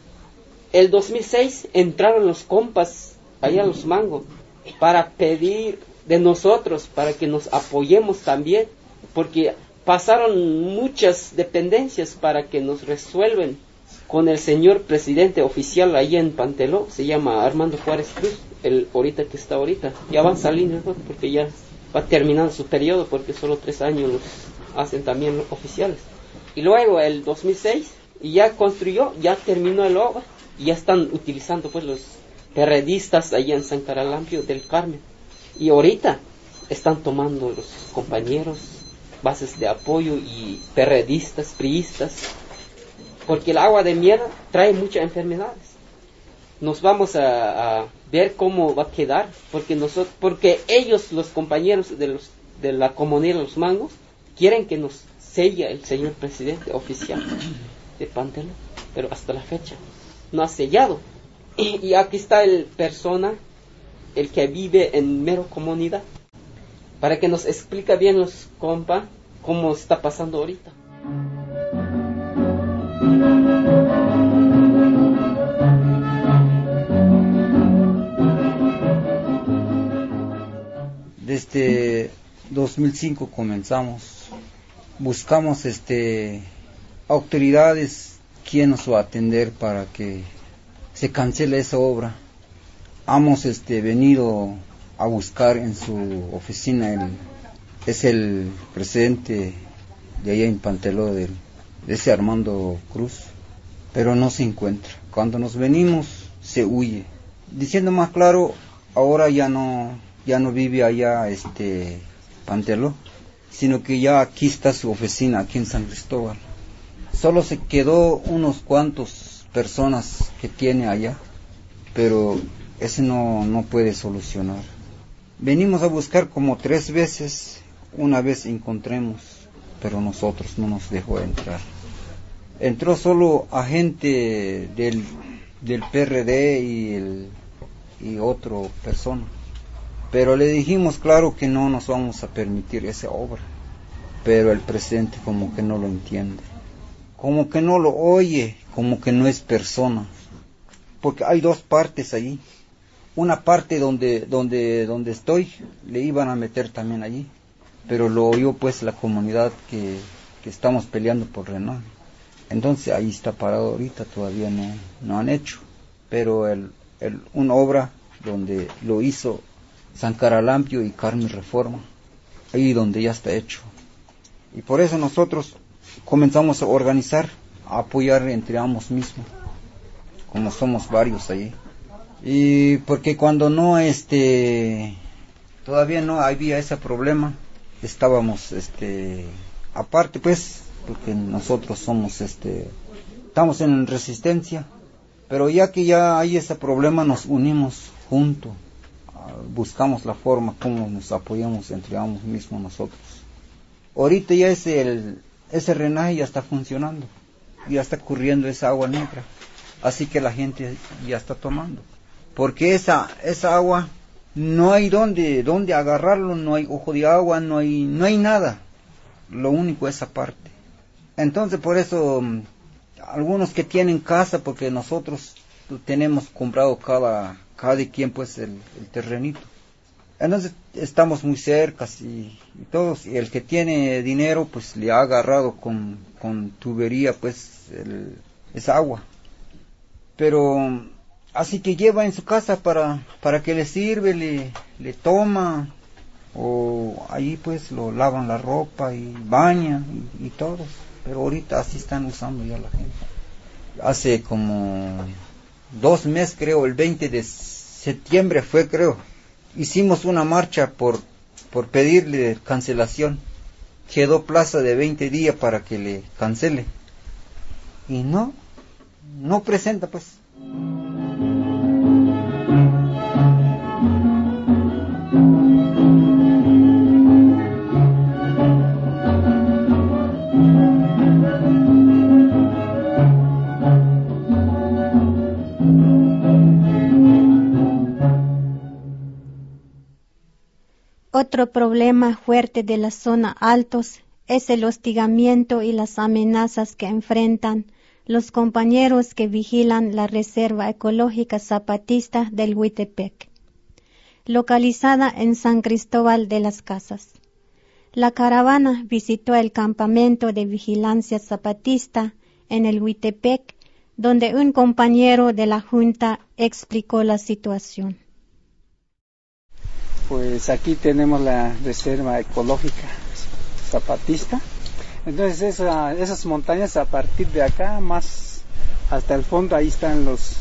Speaker 21: El 2006 entraron los compas allá a los mangos para pedir de nosotros, para que nos apoyemos también, porque pasaron muchas dependencias para que nos resuelven con el señor presidente oficial ahí en Panteló, se llama Armando Juárez Cruz, el ahorita que está ahorita. Ya van saliendo porque ya va terminando su periodo, porque solo tres años los hacen también oficiales. Y luego el 2006, y ya construyó, ya terminó el obra, y ya están utilizando pues los perredistas ahí en San Caralampio del Carmen. Y ahorita están tomando los compañeros bases de apoyo y perredistas, priistas, porque el agua de mierda trae muchas enfermedades. Nos vamos a, ver cómo va a quedar, porque nosotros, porque ellos, los compañeros de los de la comunidad de los mangos, quieren que nos sella el señor presidente oficial de Pantelo, pero hasta la fecha no ha sellado. Y, aquí está el persona, el que vive en mero comunidad, para que nos explique bien los compa cómo está pasando ahorita.
Speaker 22: Desde 2005 comenzamos, buscamos este autoridades quien nos va a atender para que se cancele esa obra. Hemos este venido a buscar en su oficina el es el presidente de allá en Panteló del ese Armando Cruz, pero no se encuentra. Cuando nos venimos se huye. Diciendo más claro, ahora ya no ya no vive allá este Panteló, sino que ya aquí está su oficina aquí en San Cristóbal. Solo se quedó unos cuantos personas que tiene allá, pero ese no, no puede solucionar. Venimos a buscar como tres veces, una vez encontremos, pero nosotros no nos dejó entrar entró solo agente del, del PRD y, el, y persona. Pero le dijimos claro que no nos vamos a permitir esa obra. Pero el presidente como que no lo entiende. Como que no lo oye, como que no es persona. Porque hay dos partes allí. Una parte donde, donde, donde estoy, le iban a meter también allí. Pero lo oyó pues la comunidad que, que estamos peleando por Renault. Entonces ahí está parado ahorita, todavía no, no han hecho. Pero el, el, una obra donde lo hizo San Caralampio y Carmen Reforma, ahí donde ya está hecho. Y por eso nosotros comenzamos a organizar, a apoyar entre ambos mismos, como somos varios allí. Y porque cuando no, este, todavía no había ese problema, estábamos, este, aparte pues, porque nosotros somos este estamos en resistencia pero ya que ya hay ese problema nos unimos juntos buscamos la forma como nos apoyamos entre ambos mismos nosotros. Ahorita ya ese el, ese drenaje ya está funcionando ya está corriendo esa agua negra así que la gente ya está tomando. Porque esa esa agua no hay donde donde agarrarlo no hay ojo de agua no hay no hay nada. Lo único es esa parte entonces por eso mm, algunos que tienen casa, porque nosotros tenemos comprado cada, cada quien pues el, terrenito. Entonces estamos muy cerca y, todos, y el que tiene dinero pues le ha agarrado con, con tubería pues el, esa agua. Pero así que lleva en su casa para, para que le sirve, le, le toma, o ahí pues lo lavan la ropa y baña y, y todo. Pero ahorita así están usando ya la gente. Hace como dos meses creo, el 20 de septiembre fue creo, hicimos una marcha por, por pedirle cancelación. Quedó plaza de 20 días para que le cancele. Y no, no presenta pues.
Speaker 11: Otro problema fuerte de la zona altos es el hostigamiento y las amenazas que enfrentan los compañeros que vigilan la Reserva Ecológica Zapatista del Huitepec, localizada en San Cristóbal de las Casas. La caravana visitó el campamento de vigilancia zapatista en el Huitepec, donde un compañero de la Junta explicó la situación.
Speaker 23: Pues aquí tenemos la Reserva Ecológica Zapatista entonces esas montañas a partir de acá, más hasta el fondo, ahí están los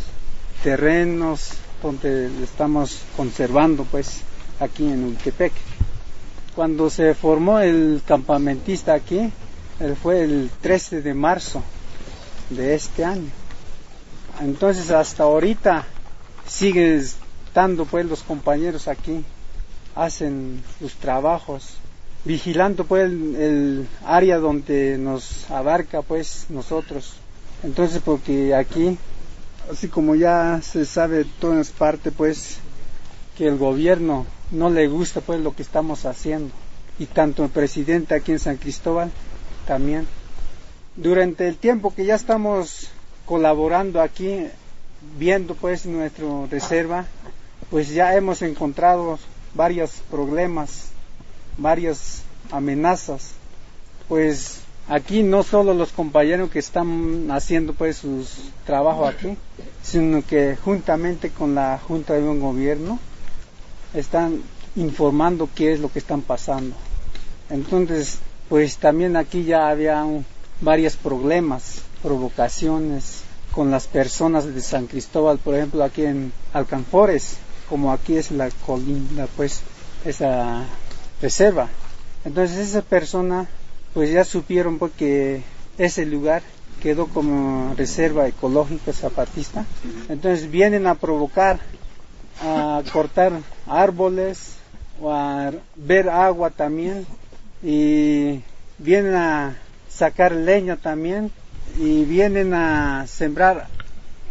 Speaker 23: terrenos donde estamos conservando pues aquí en Ultepec. Cuando se formó el campamentista aquí, fue el 13 de marzo de este año. Entonces hasta ahorita siguen estando pues los compañeros aquí, hacen sus trabajos vigilando pues el, área donde nos abarca pues nosotros. Entonces porque aquí, así como ya se sabe todas partes pues que el gobierno no le gusta pues lo que estamos haciendo y tanto el presidente aquí en San Cristóbal también. Durante el tiempo que ya estamos colaborando aquí, viendo pues nuestra reserva, pues ya hemos encontrado varios problemas varias amenazas. Pues aquí no solo los compañeros que están haciendo pues sus trabajo aquí, sino que juntamente con la Junta de un Gobierno están informando qué es lo que están pasando. Entonces, pues también aquí ya había varios problemas, provocaciones con las personas de San Cristóbal, por ejemplo, aquí en Alcanfores, como aquí es la colina, pues esa reserva. Entonces esa persona pues ya supieron porque ese lugar quedó como reserva ecológica zapatista. Entonces vienen a provocar, a cortar árboles o a ver agua también y vienen a sacar leña también y vienen a sembrar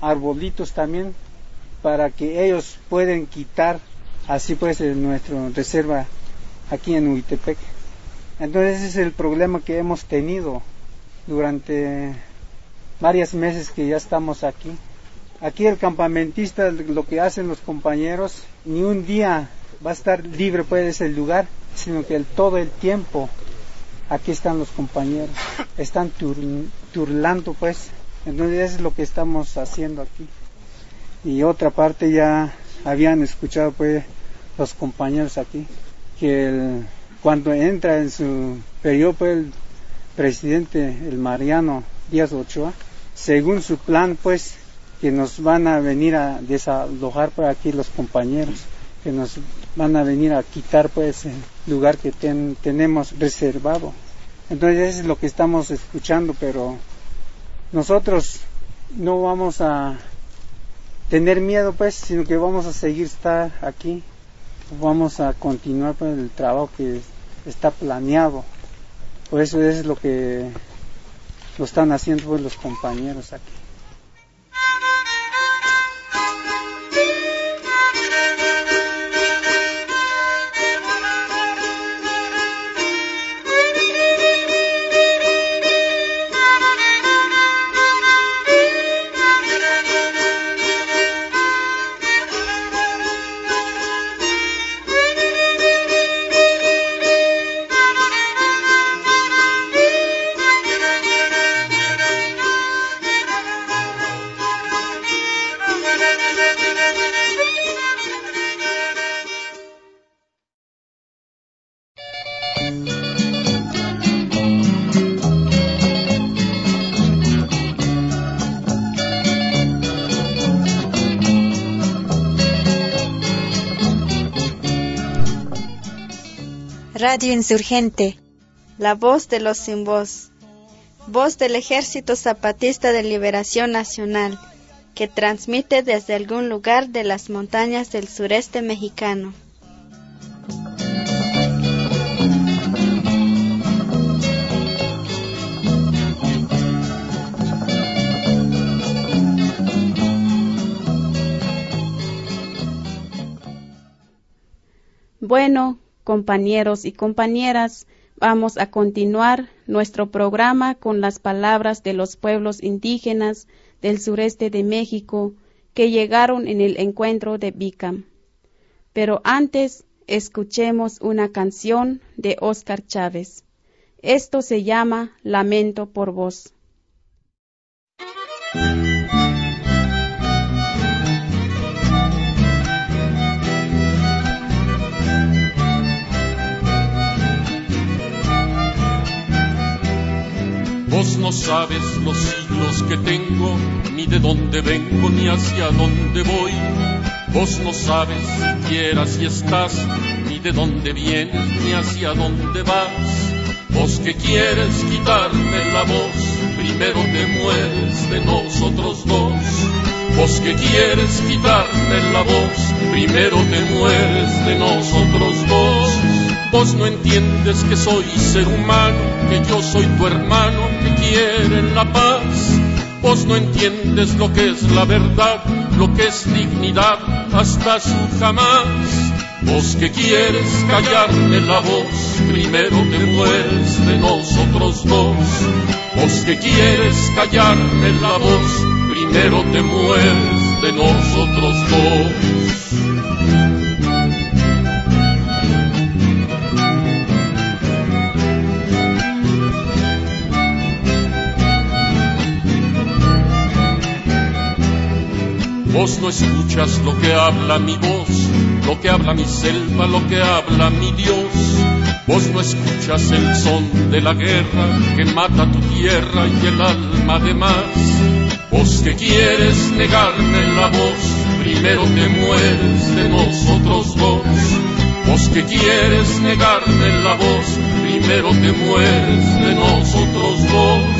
Speaker 23: arbolitos también para que ellos puedan quitar así pues nuestra reserva aquí en Uitepec. Entonces ese es el problema que hemos tenido durante varios meses que ya estamos aquí. Aquí el campamentista, lo que hacen los compañeros, ni un día va a estar libre pues ese lugar, sino que el, todo el tiempo aquí están los compañeros, están turlando pues, entonces eso es lo que estamos haciendo aquí. Y otra parte ya habían escuchado pues los compañeros aquí que cuando entra en su periodo pues, el presidente, el Mariano Díaz Ochoa, según su plan, pues, que nos van a venir a desalojar por aquí los compañeros, que nos van a venir a quitar pues el lugar que tenemos reservado. Entonces eso es lo que estamos escuchando, pero nosotros no vamos a tener miedo pues, sino que vamos a seguir estar aquí vamos a continuar con el trabajo que está planeado. Por eso es lo que lo están haciendo pues, los compañeros aquí.
Speaker 11: Radio Insurgente.
Speaker 13: La voz de los sin voz. Voz del Ejército Zapatista de Liberación Nacional, que transmite desde algún lugar de las montañas del sureste mexicano.
Speaker 7: Bueno, compañeros y compañeras, vamos a continuar nuestro programa con las palabras de los pueblos indígenas del sureste de México que llegaron en el encuentro de Bicam. Pero antes, escuchemos una canción de Óscar Chávez. Esto se llama Lamento por Vos.
Speaker 24: Vos no sabes los siglos que tengo, ni de dónde vengo, ni hacia dónde voy. Vos no sabes siquiera si estás, ni de dónde vienes, ni hacia dónde vas. Vos que quieres quitarme la voz, primero te mueres de nosotros dos. Vos que quieres quitarme la voz, primero te mueres de nosotros dos. Vos no entiendes que soy ser humano, que yo soy tu hermano, que quiere la paz. Vos no entiendes lo que es la verdad, lo que es dignidad, hasta su jamás. Vos que quieres callarme la voz, primero te mueres de nosotros dos. Vos que quieres callarme la voz, primero te mueres de nosotros dos. Vos no escuchas lo que habla mi voz, lo que habla mi selva, lo que habla mi Dios. Vos no escuchas el son de la guerra que mata tu tierra y el alma de más. Vos que quieres negarme la voz, primero te mueres de nosotros dos. Vos que quieres negarme la voz, primero te mueres de nosotros dos.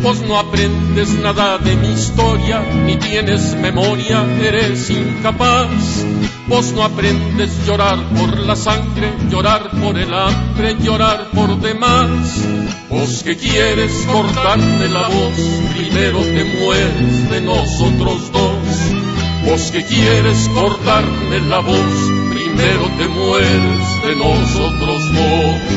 Speaker 24: Vos no aprendes nada de mi historia, ni tienes memoria, eres incapaz. Vos no aprendes llorar por la sangre, llorar por el hambre, llorar por demás. Vos que quieres cortarme la voz, primero te mueres de nosotros dos. Vos que quieres cortarme la voz, primero te mueres de nosotros dos.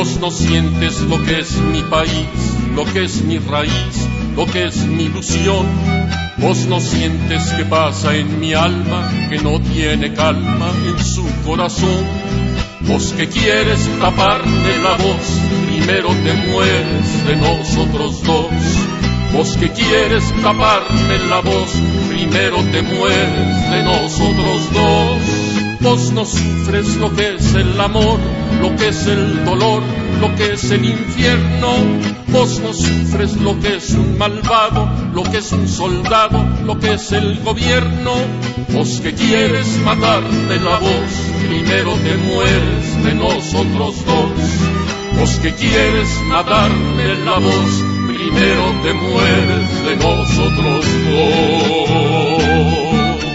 Speaker 24: Vos no sientes lo que es mi país, lo que es mi raíz, lo que es mi ilusión. Vos no sientes que pasa en mi alma, que no tiene calma en su corazón. Vos que quieres taparme la voz, primero te mueres de nosotros dos. Vos que quieres taparme la voz, primero te mueres de nosotros dos. Vos no sufres lo que es el amor, lo que es el dolor, lo que es el infierno. Vos no sufres lo que es un malvado, lo que es un soldado, lo que es el gobierno. Vos que quieres matarme la voz, primero te mueres de nosotros dos. Vos que quieres matarme la voz, primero te mueres de nosotros dos.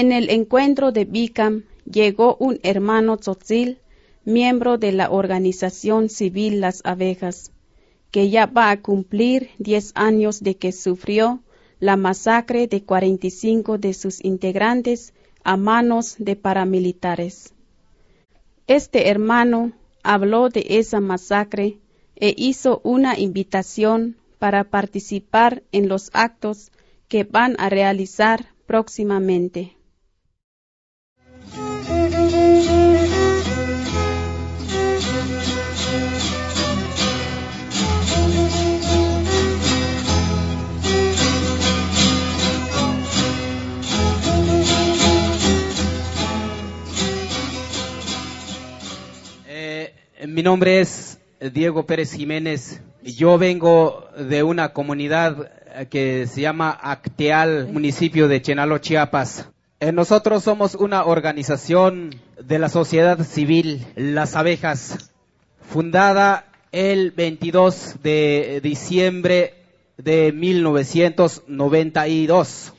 Speaker 7: En el encuentro de Bicam llegó un hermano tzotzil, miembro de la organización civil Las Abejas, que ya va a cumplir diez años de que sufrió la masacre de 45 de sus integrantes a manos de paramilitares. Este hermano habló de esa masacre e hizo una invitación para participar en los actos que van a realizar próximamente.
Speaker 25: Mi nombre es Diego Pérez Jiménez. Yo vengo de una comunidad que se llama Acteal, municipio de Chenalo, Chiapas. Eh, nosotros somos una organización de la sociedad civil, Las Abejas, fundada el 22 de diciembre de 1992.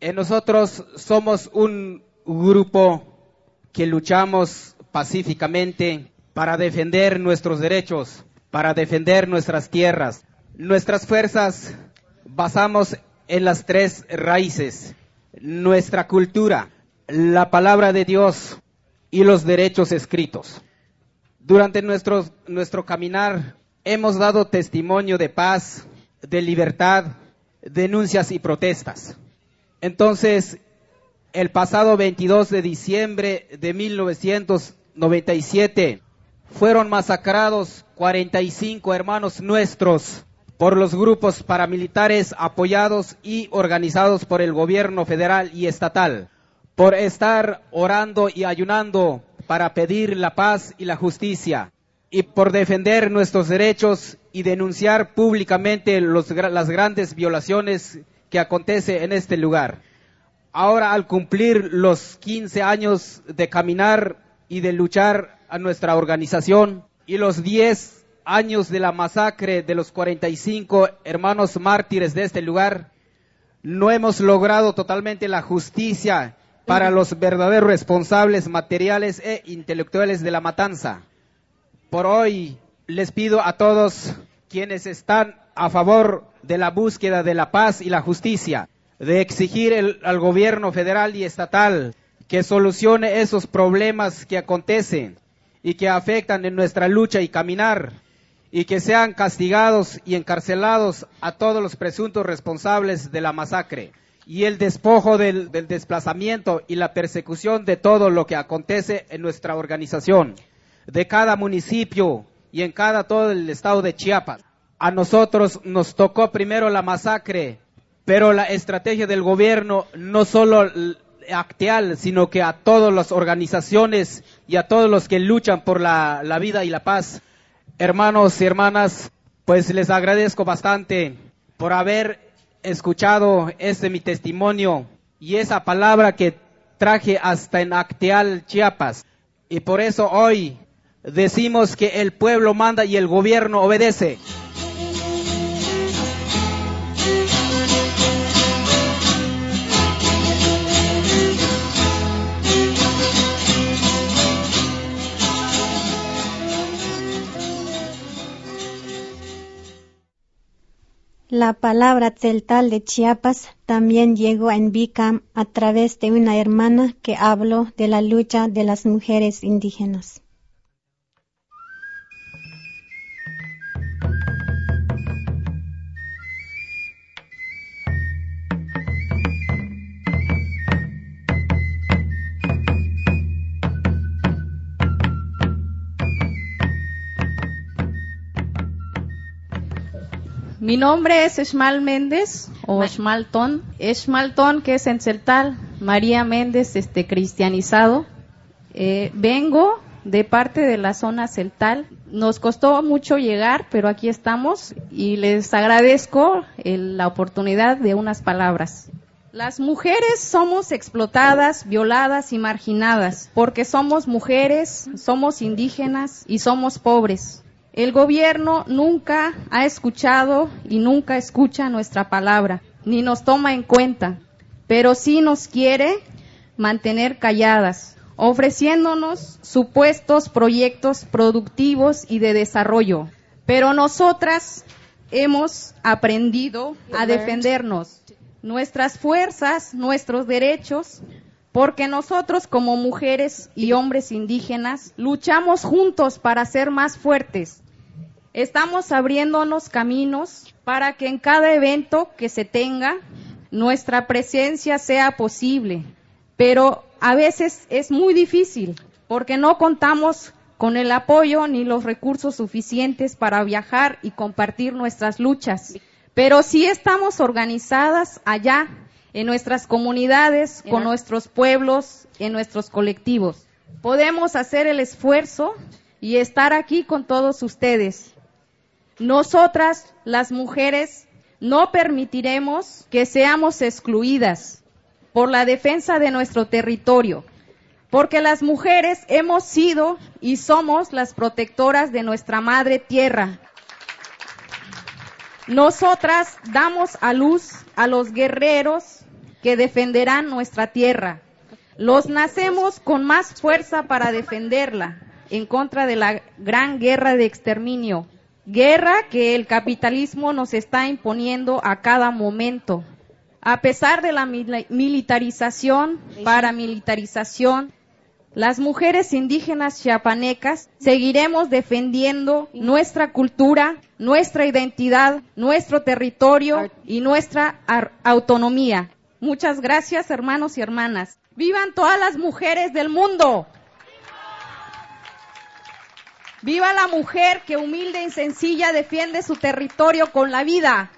Speaker 25: Eh, nosotros somos un grupo que luchamos pacíficamente para defender nuestros derechos, para defender nuestras tierras. Nuestras fuerzas basamos en las tres raíces, nuestra cultura, la palabra de Dios y los derechos escritos. Durante nuestro, nuestro caminar hemos dado testimonio de paz, de libertad, denuncias y protestas. Entonces, el pasado 22 de diciembre de 1997 fueron masacrados 45 hermanos nuestros por los grupos paramilitares apoyados y organizados por el gobierno federal y estatal, por estar orando y ayunando para pedir la paz y la justicia, y por defender nuestros derechos y denunciar públicamente las grandes violaciones que acontecen en este lugar. Ahora, al cumplir los 15 años de caminar y de luchar a nuestra organización y los 10 años de la masacre de los 45 hermanos mártires de este lugar, no hemos logrado totalmente la justicia para los verdaderos responsables materiales e intelectuales de la matanza. Por hoy les pido a todos quienes están a favor de la búsqueda de la paz y la justicia, de exigir al gobierno federal y estatal que solucione esos problemas que acontecen y que afectan en nuestra lucha y caminar y que sean castigados y encarcelados a todos los presuntos responsables de la masacre y el despojo del, desplazamiento y la persecución de todo lo que acontece en nuestra organización, de cada municipio y en cada todo el estado de Chiapas. A nosotros nos tocó primero la masacre, pero la estrategia del gobierno no solo acteal, sino que a todas las organizaciones y a todos los que luchan por la vida y la paz hermanos y hermanas, pues les agradezco bastante por haber escuchado este mi testimonio y esa palabra que traje hasta en Acteal, Chiapas. Y por eso hoy decimos que el pueblo manda y el gobierno obedece.
Speaker 11: La palabra celtal de Chiapas también llegó en Bicam a través de una hermana que habló de la lucha de las mujeres indígenas.
Speaker 26: Mi nombre es Esmal Méndez o Esmaltón. Esmaltón, que es en Celtal. María Méndez, este cristianizado. Eh, vengo de parte de la zona Celtal. Nos costó mucho llegar, pero aquí estamos y les agradezco la oportunidad de unas palabras. Las mujeres somos explotadas, violadas y marginadas porque somos mujeres, somos indígenas y somos pobres. El gobierno nunca ha escuchado y nunca escucha nuestra palabra, ni nos toma en cuenta, pero sí nos quiere mantener calladas, ofreciéndonos supuestos proyectos productivos y de desarrollo. Pero nosotras hemos aprendido a defendernos, nuestras fuerzas, nuestros derechos, porque nosotros como mujeres y hombres indígenas luchamos juntos para ser más fuertes, Estamos abriéndonos caminos para que en cada evento que se tenga nuestra presencia sea posible, pero a veces es muy difícil porque no contamos con el apoyo ni los recursos suficientes para viajar y compartir nuestras luchas. Pero sí estamos organizadas allá, en nuestras comunidades, con nuestros pueblos, en nuestros colectivos. Podemos hacer el esfuerzo y estar aquí con todos ustedes. Nosotras, las mujeres, no permitiremos que seamos excluidas por la defensa de nuestro territorio, porque las mujeres hemos sido y somos las protectoras de nuestra madre tierra. Nosotras damos a luz a los guerreros que defenderán nuestra tierra. Los nacemos con más fuerza para defenderla en contra de la gran guerra de exterminio, guerra que el capitalismo nos está imponiendo a cada momento. A pesar de la militarización, paramilitarización, las mujeres indígenas chiapanecas seguiremos defendiendo nuestra cultura, nuestra identidad, nuestro territorio y nuestra autonomía. Muchas gracias, hermanos y hermanas. ¡Vivan todas las mujeres del mundo! ¡Viva la mujer que humilde y sencilla defiende su territorio con la vida!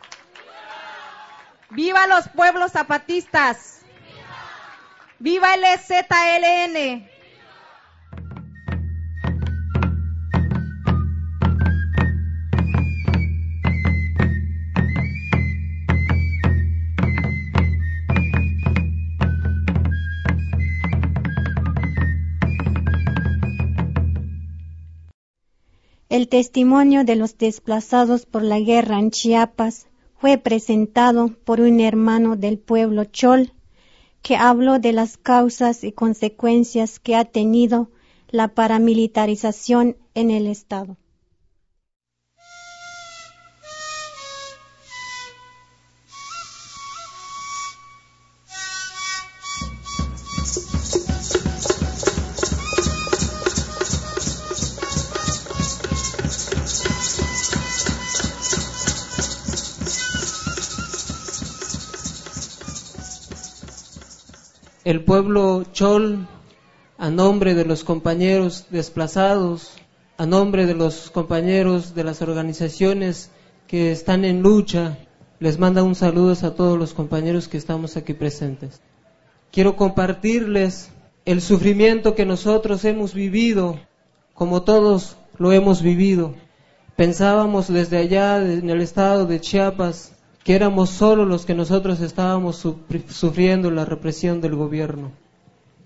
Speaker 26: ¡Viva los pueblos zapatistas! ¡Viva el EZLN!
Speaker 11: El testimonio de los desplazados por la guerra en Chiapas fue presentado por un hermano del pueblo Chol, que habló de las causas y consecuencias que ha tenido la paramilitarización en el Estado.
Speaker 27: El pueblo Chol, a nombre de los compañeros desplazados, a nombre de los compañeros de las organizaciones que están en lucha, les manda un saludo a todos los compañeros que estamos aquí presentes. Quiero compartirles el sufrimiento que nosotros hemos vivido, como todos lo hemos vivido. Pensábamos desde allá, en el estado de Chiapas, que éramos solo los que nosotros estábamos sufriendo la represión del gobierno.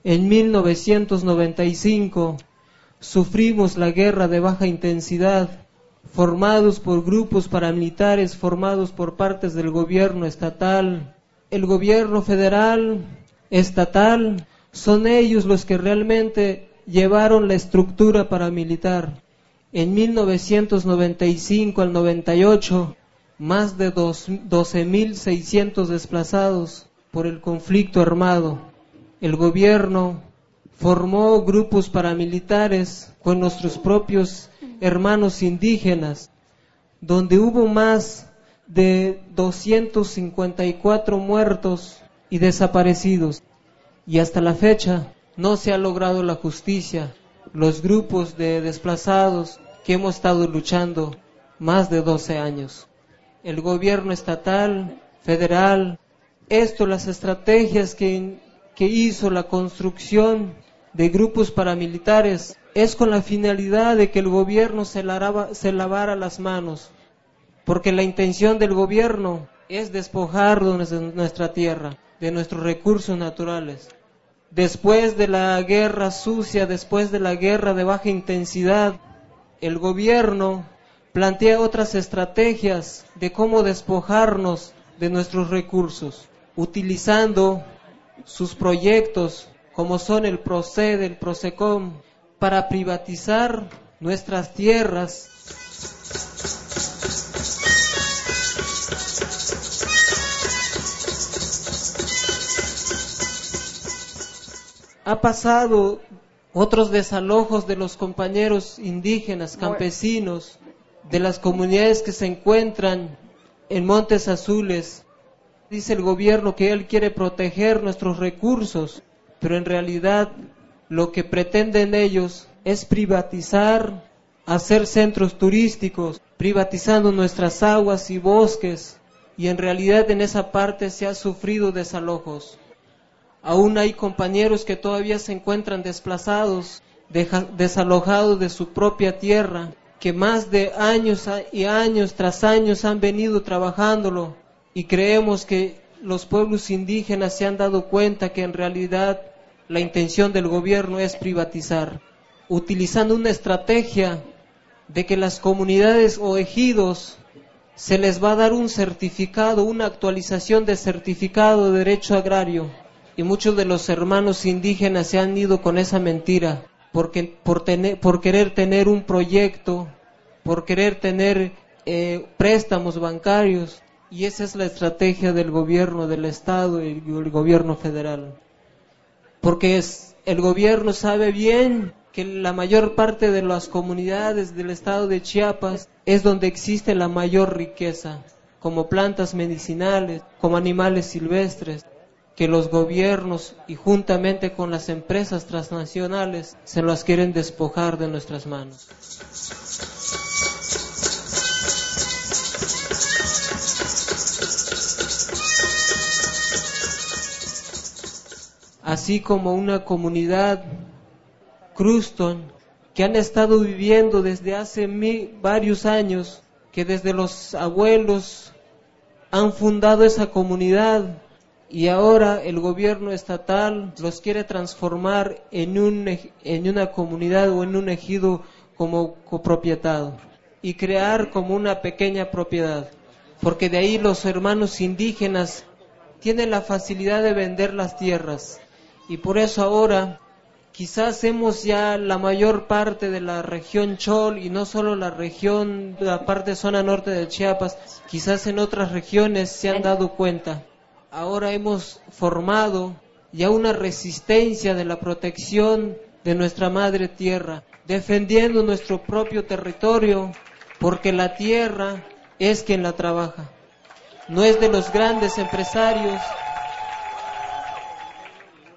Speaker 27: En 1995 sufrimos la guerra de baja intensidad, formados por grupos paramilitares, formados por partes del gobierno estatal, el gobierno federal, estatal, son ellos los que realmente llevaron la estructura paramilitar. En 1995 al 98 más de 12.600 desplazados por el conflicto armado. El gobierno formó grupos paramilitares con nuestros propios hermanos indígenas, donde hubo más de 254 muertos y desaparecidos. Y hasta la fecha no se ha logrado la justicia. Los grupos de desplazados que hemos estado luchando más de 12 años el gobierno estatal, federal, esto, las estrategias que, que hizo la construcción de grupos paramilitares, es con la finalidad de que el gobierno se, se lavara las manos, porque la intención del gobierno es despojarnos de nuestra tierra, de nuestros recursos naturales. Después de la guerra sucia, después de la guerra de baja intensidad, el gobierno plantea otras estrategias de cómo despojarnos de nuestros recursos, utilizando sus proyectos como son el PROCED, el PROSECOM, para privatizar nuestras tierras. Ha pasado otros desalojos de los compañeros indígenas, campesinos, de las comunidades que se encuentran en Montes Azules. Dice el gobierno que él quiere proteger nuestros recursos, pero en realidad lo que pretenden ellos es privatizar, hacer centros turísticos, privatizando nuestras aguas y bosques, y en realidad en esa parte se ha sufrido desalojos. Aún hay compañeros que todavía se encuentran desplazados desalojados de su propia tierra, que más de años y años tras años han venido trabajándolo y creemos que los pueblos indígenas se han dado cuenta que en realidad la intención del gobierno es privatizar, utilizando una estrategia de que las comunidades o ejidos se les va a dar un certificado, una actualización de certificado de derecho agrario. Y muchos de los hermanos indígenas se han ido con esa mentira, porque, por, tener, por querer tener un proyecto, por querer tener eh, préstamos bancarios. Y esa es la estrategia del gobierno del Estado y el gobierno federal. Porque es, el gobierno sabe bien que la mayor parte de las comunidades del estado de Chiapas es donde existe la mayor riqueza, como plantas medicinales, como animales silvestres, que los gobiernos y juntamente con las empresas transnacionales se las quieren despojar de nuestras manos. Así como una comunidad Cruston, que han estado viviendo desde hace varios años, que desde los abuelos han fundado esa comunidad y ahora el gobierno estatal los quiere transformar en, un, en una comunidad o en un ejido como copropietado y crear como una pequeña propiedad, porque de ahí los hermanos indígenas tienen la facilidad de vender las tierras y por eso ahora quizás hemos ya la mayor parte de la región Chol y no solo la región, la parte zona norte de Chiapas, quizás en otras regiones se han dado cuenta. Ahora hemos formado ya una resistencia de la protección de nuestra madre tierra, defendiendo nuestro propio territorio, porque la tierra es quien la trabaja. No es de los grandes empresarios,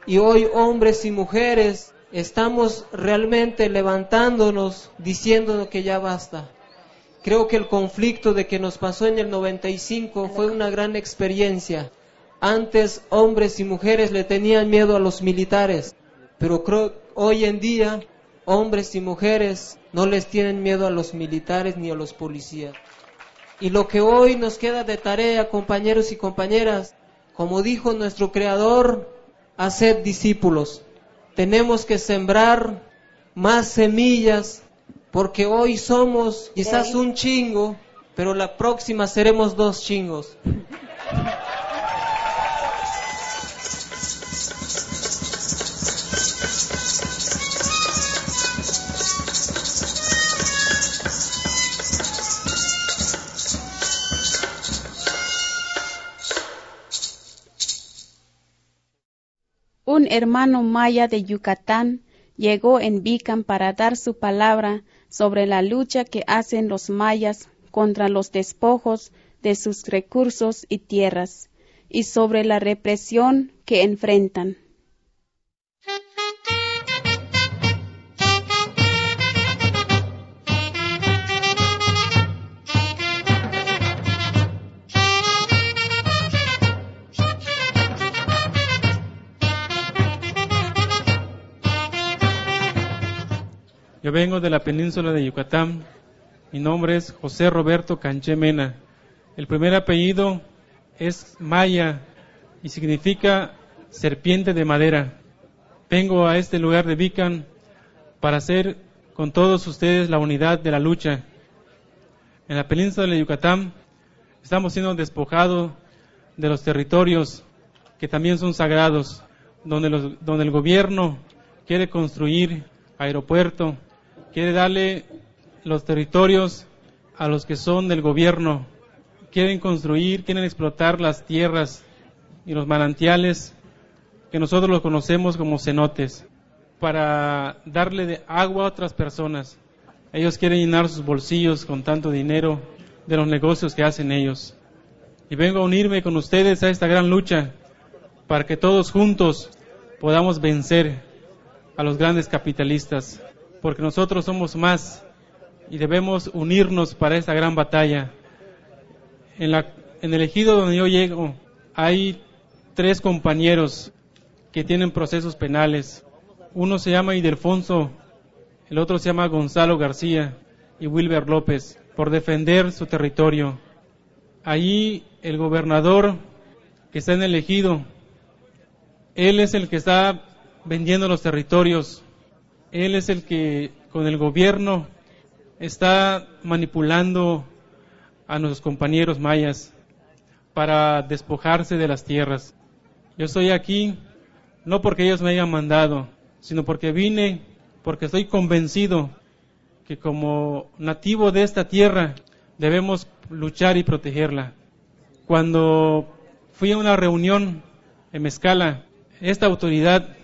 Speaker 27: y hoy hombres y mujeres estamos realmente levantándonos diciendo que ya basta. Creo que el conflicto de que nos pasó en el 95 fue una gran experiencia. Antes hombres y mujeres le tenían miedo a los militares, pero creo hoy en día hombres y mujeres no les tienen miedo a los militares ni a los policías. Y lo que hoy nos queda de tarea, compañeros y compañeras, como dijo nuestro Creador, hacer discípulos tenemos que sembrar más semillas porque hoy somos quizás un chingo, pero la próxima seremos dos chingos.
Speaker 7: hermano maya de Yucatán llegó en Bican para dar su palabra sobre la lucha que hacen los mayas contra los despojos de sus recursos y tierras, y sobre la represión que enfrentan.
Speaker 28: Vengo de la península de Yucatán. Mi nombre es José Roberto Canché Mena. El primer apellido es Maya y significa serpiente de madera. Vengo a este lugar de Vican para hacer con todos ustedes la unidad de la lucha. En la península de Yucatán estamos siendo despojados de los territorios que también son sagrados, donde, donde el gobierno quiere construir aeropuerto, quiere darle los territorios a los que son del gobierno, quieren construir, quieren explotar las tierras y los manantiales que nosotros los conocemos como cenotes para darle de agua a otras personas. Ellos quieren llenar sus bolsillos con tanto dinero de los negocios que hacen ellos. Y vengo a unirme con ustedes a esta gran lucha para que todos juntos podamos vencer a los grandes capitalistas porque nosotros somos más y debemos unirnos para esta gran batalla. En, el ejido donde yo llego hay tres compañeros que tienen procesos penales. Uno se llama Idelfonso el otro se llama Gonzalo García y Wilber López, por defender su territorio. Allí el gobernador que está en el ejido, él es el que está vendiendo los territorios, él es el que con el gobierno está manipulando a nuestros compañeros mayas para despojarse de las tierras. Yo estoy aquí no porque ellos me hayan mandado, sino porque vine, porque estoy convencido que como nativo de esta tierra debemos luchar y protegerla. Cuando fui a una reunión en Mezcala, esta autoridad,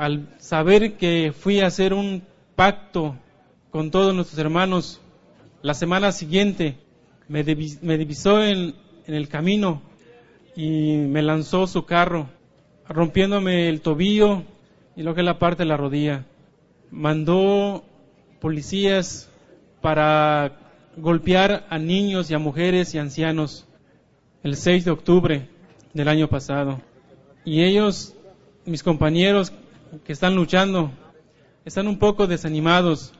Speaker 28: al saber que fui a hacer un pacto con todos nuestros hermanos, la semana siguiente me, divisó en, el camino y me lanzó su carro, rompiéndome el tobillo y lo que es la parte de la rodilla. Mandó policías para golpear a niños y a mujeres y ancianos el 6 de octubre del año pasado. Y ellos, mis compañeros que están luchando, están un poco desanimados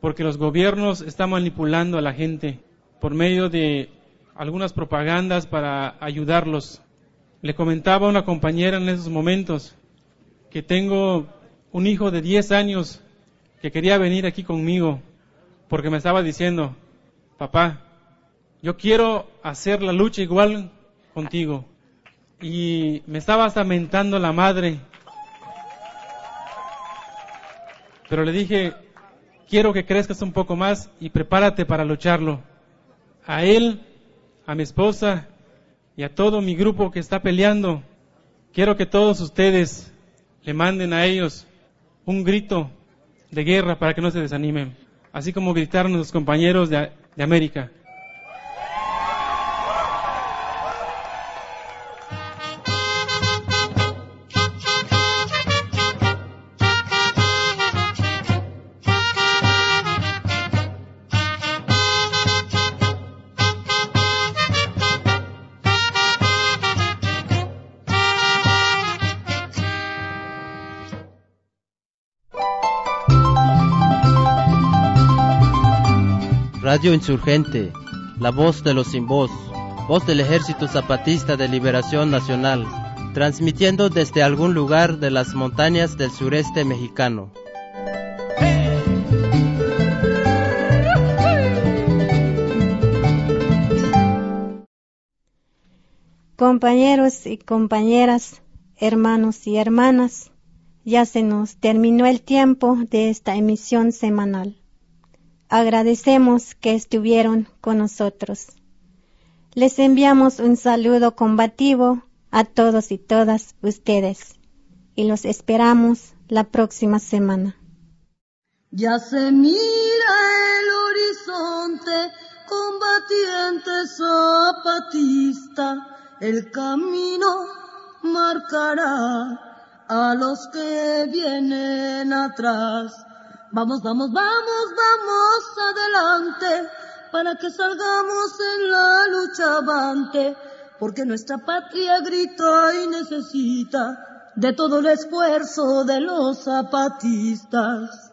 Speaker 28: porque los gobiernos están manipulando a la gente por medio de algunas propagandas para ayudarlos. Le comentaba a una compañera en esos momentos que tengo un hijo de 10 años que quería venir aquí conmigo porque me estaba diciendo, papá, yo quiero hacer la lucha igual contigo. Y me estaba hasta mentando la madre. Pero le dije, quiero que crezcas un poco más y prepárate para lucharlo. A él a mi esposa y a todo mi grupo que está peleando, quiero que todos ustedes le manden a ellos un grito de guerra para que no se desanimen, así como gritaron los compañeros de, de América.
Speaker 29: Insurgente, la voz de los sin voz, voz del Ejército Zapatista de Liberación Nacional, transmitiendo desde algún lugar de las montañas del sureste mexicano.
Speaker 11: Compañeros y compañeras, hermanos y hermanas, ya se nos terminó el tiempo de esta emisión semanal. Agradecemos que estuvieron con nosotros. Les enviamos un saludo combativo a todos y todas ustedes y los esperamos la próxima semana.
Speaker 30: Ya se mira el horizonte, combatiente zapatista, el camino marcará a los que vienen atrás Vamos, vamos, vamos, vamos adelante para que salgamos en la lucha avante, porque nuestra patria grita y necesita de todo el esfuerzo de los zapatistas.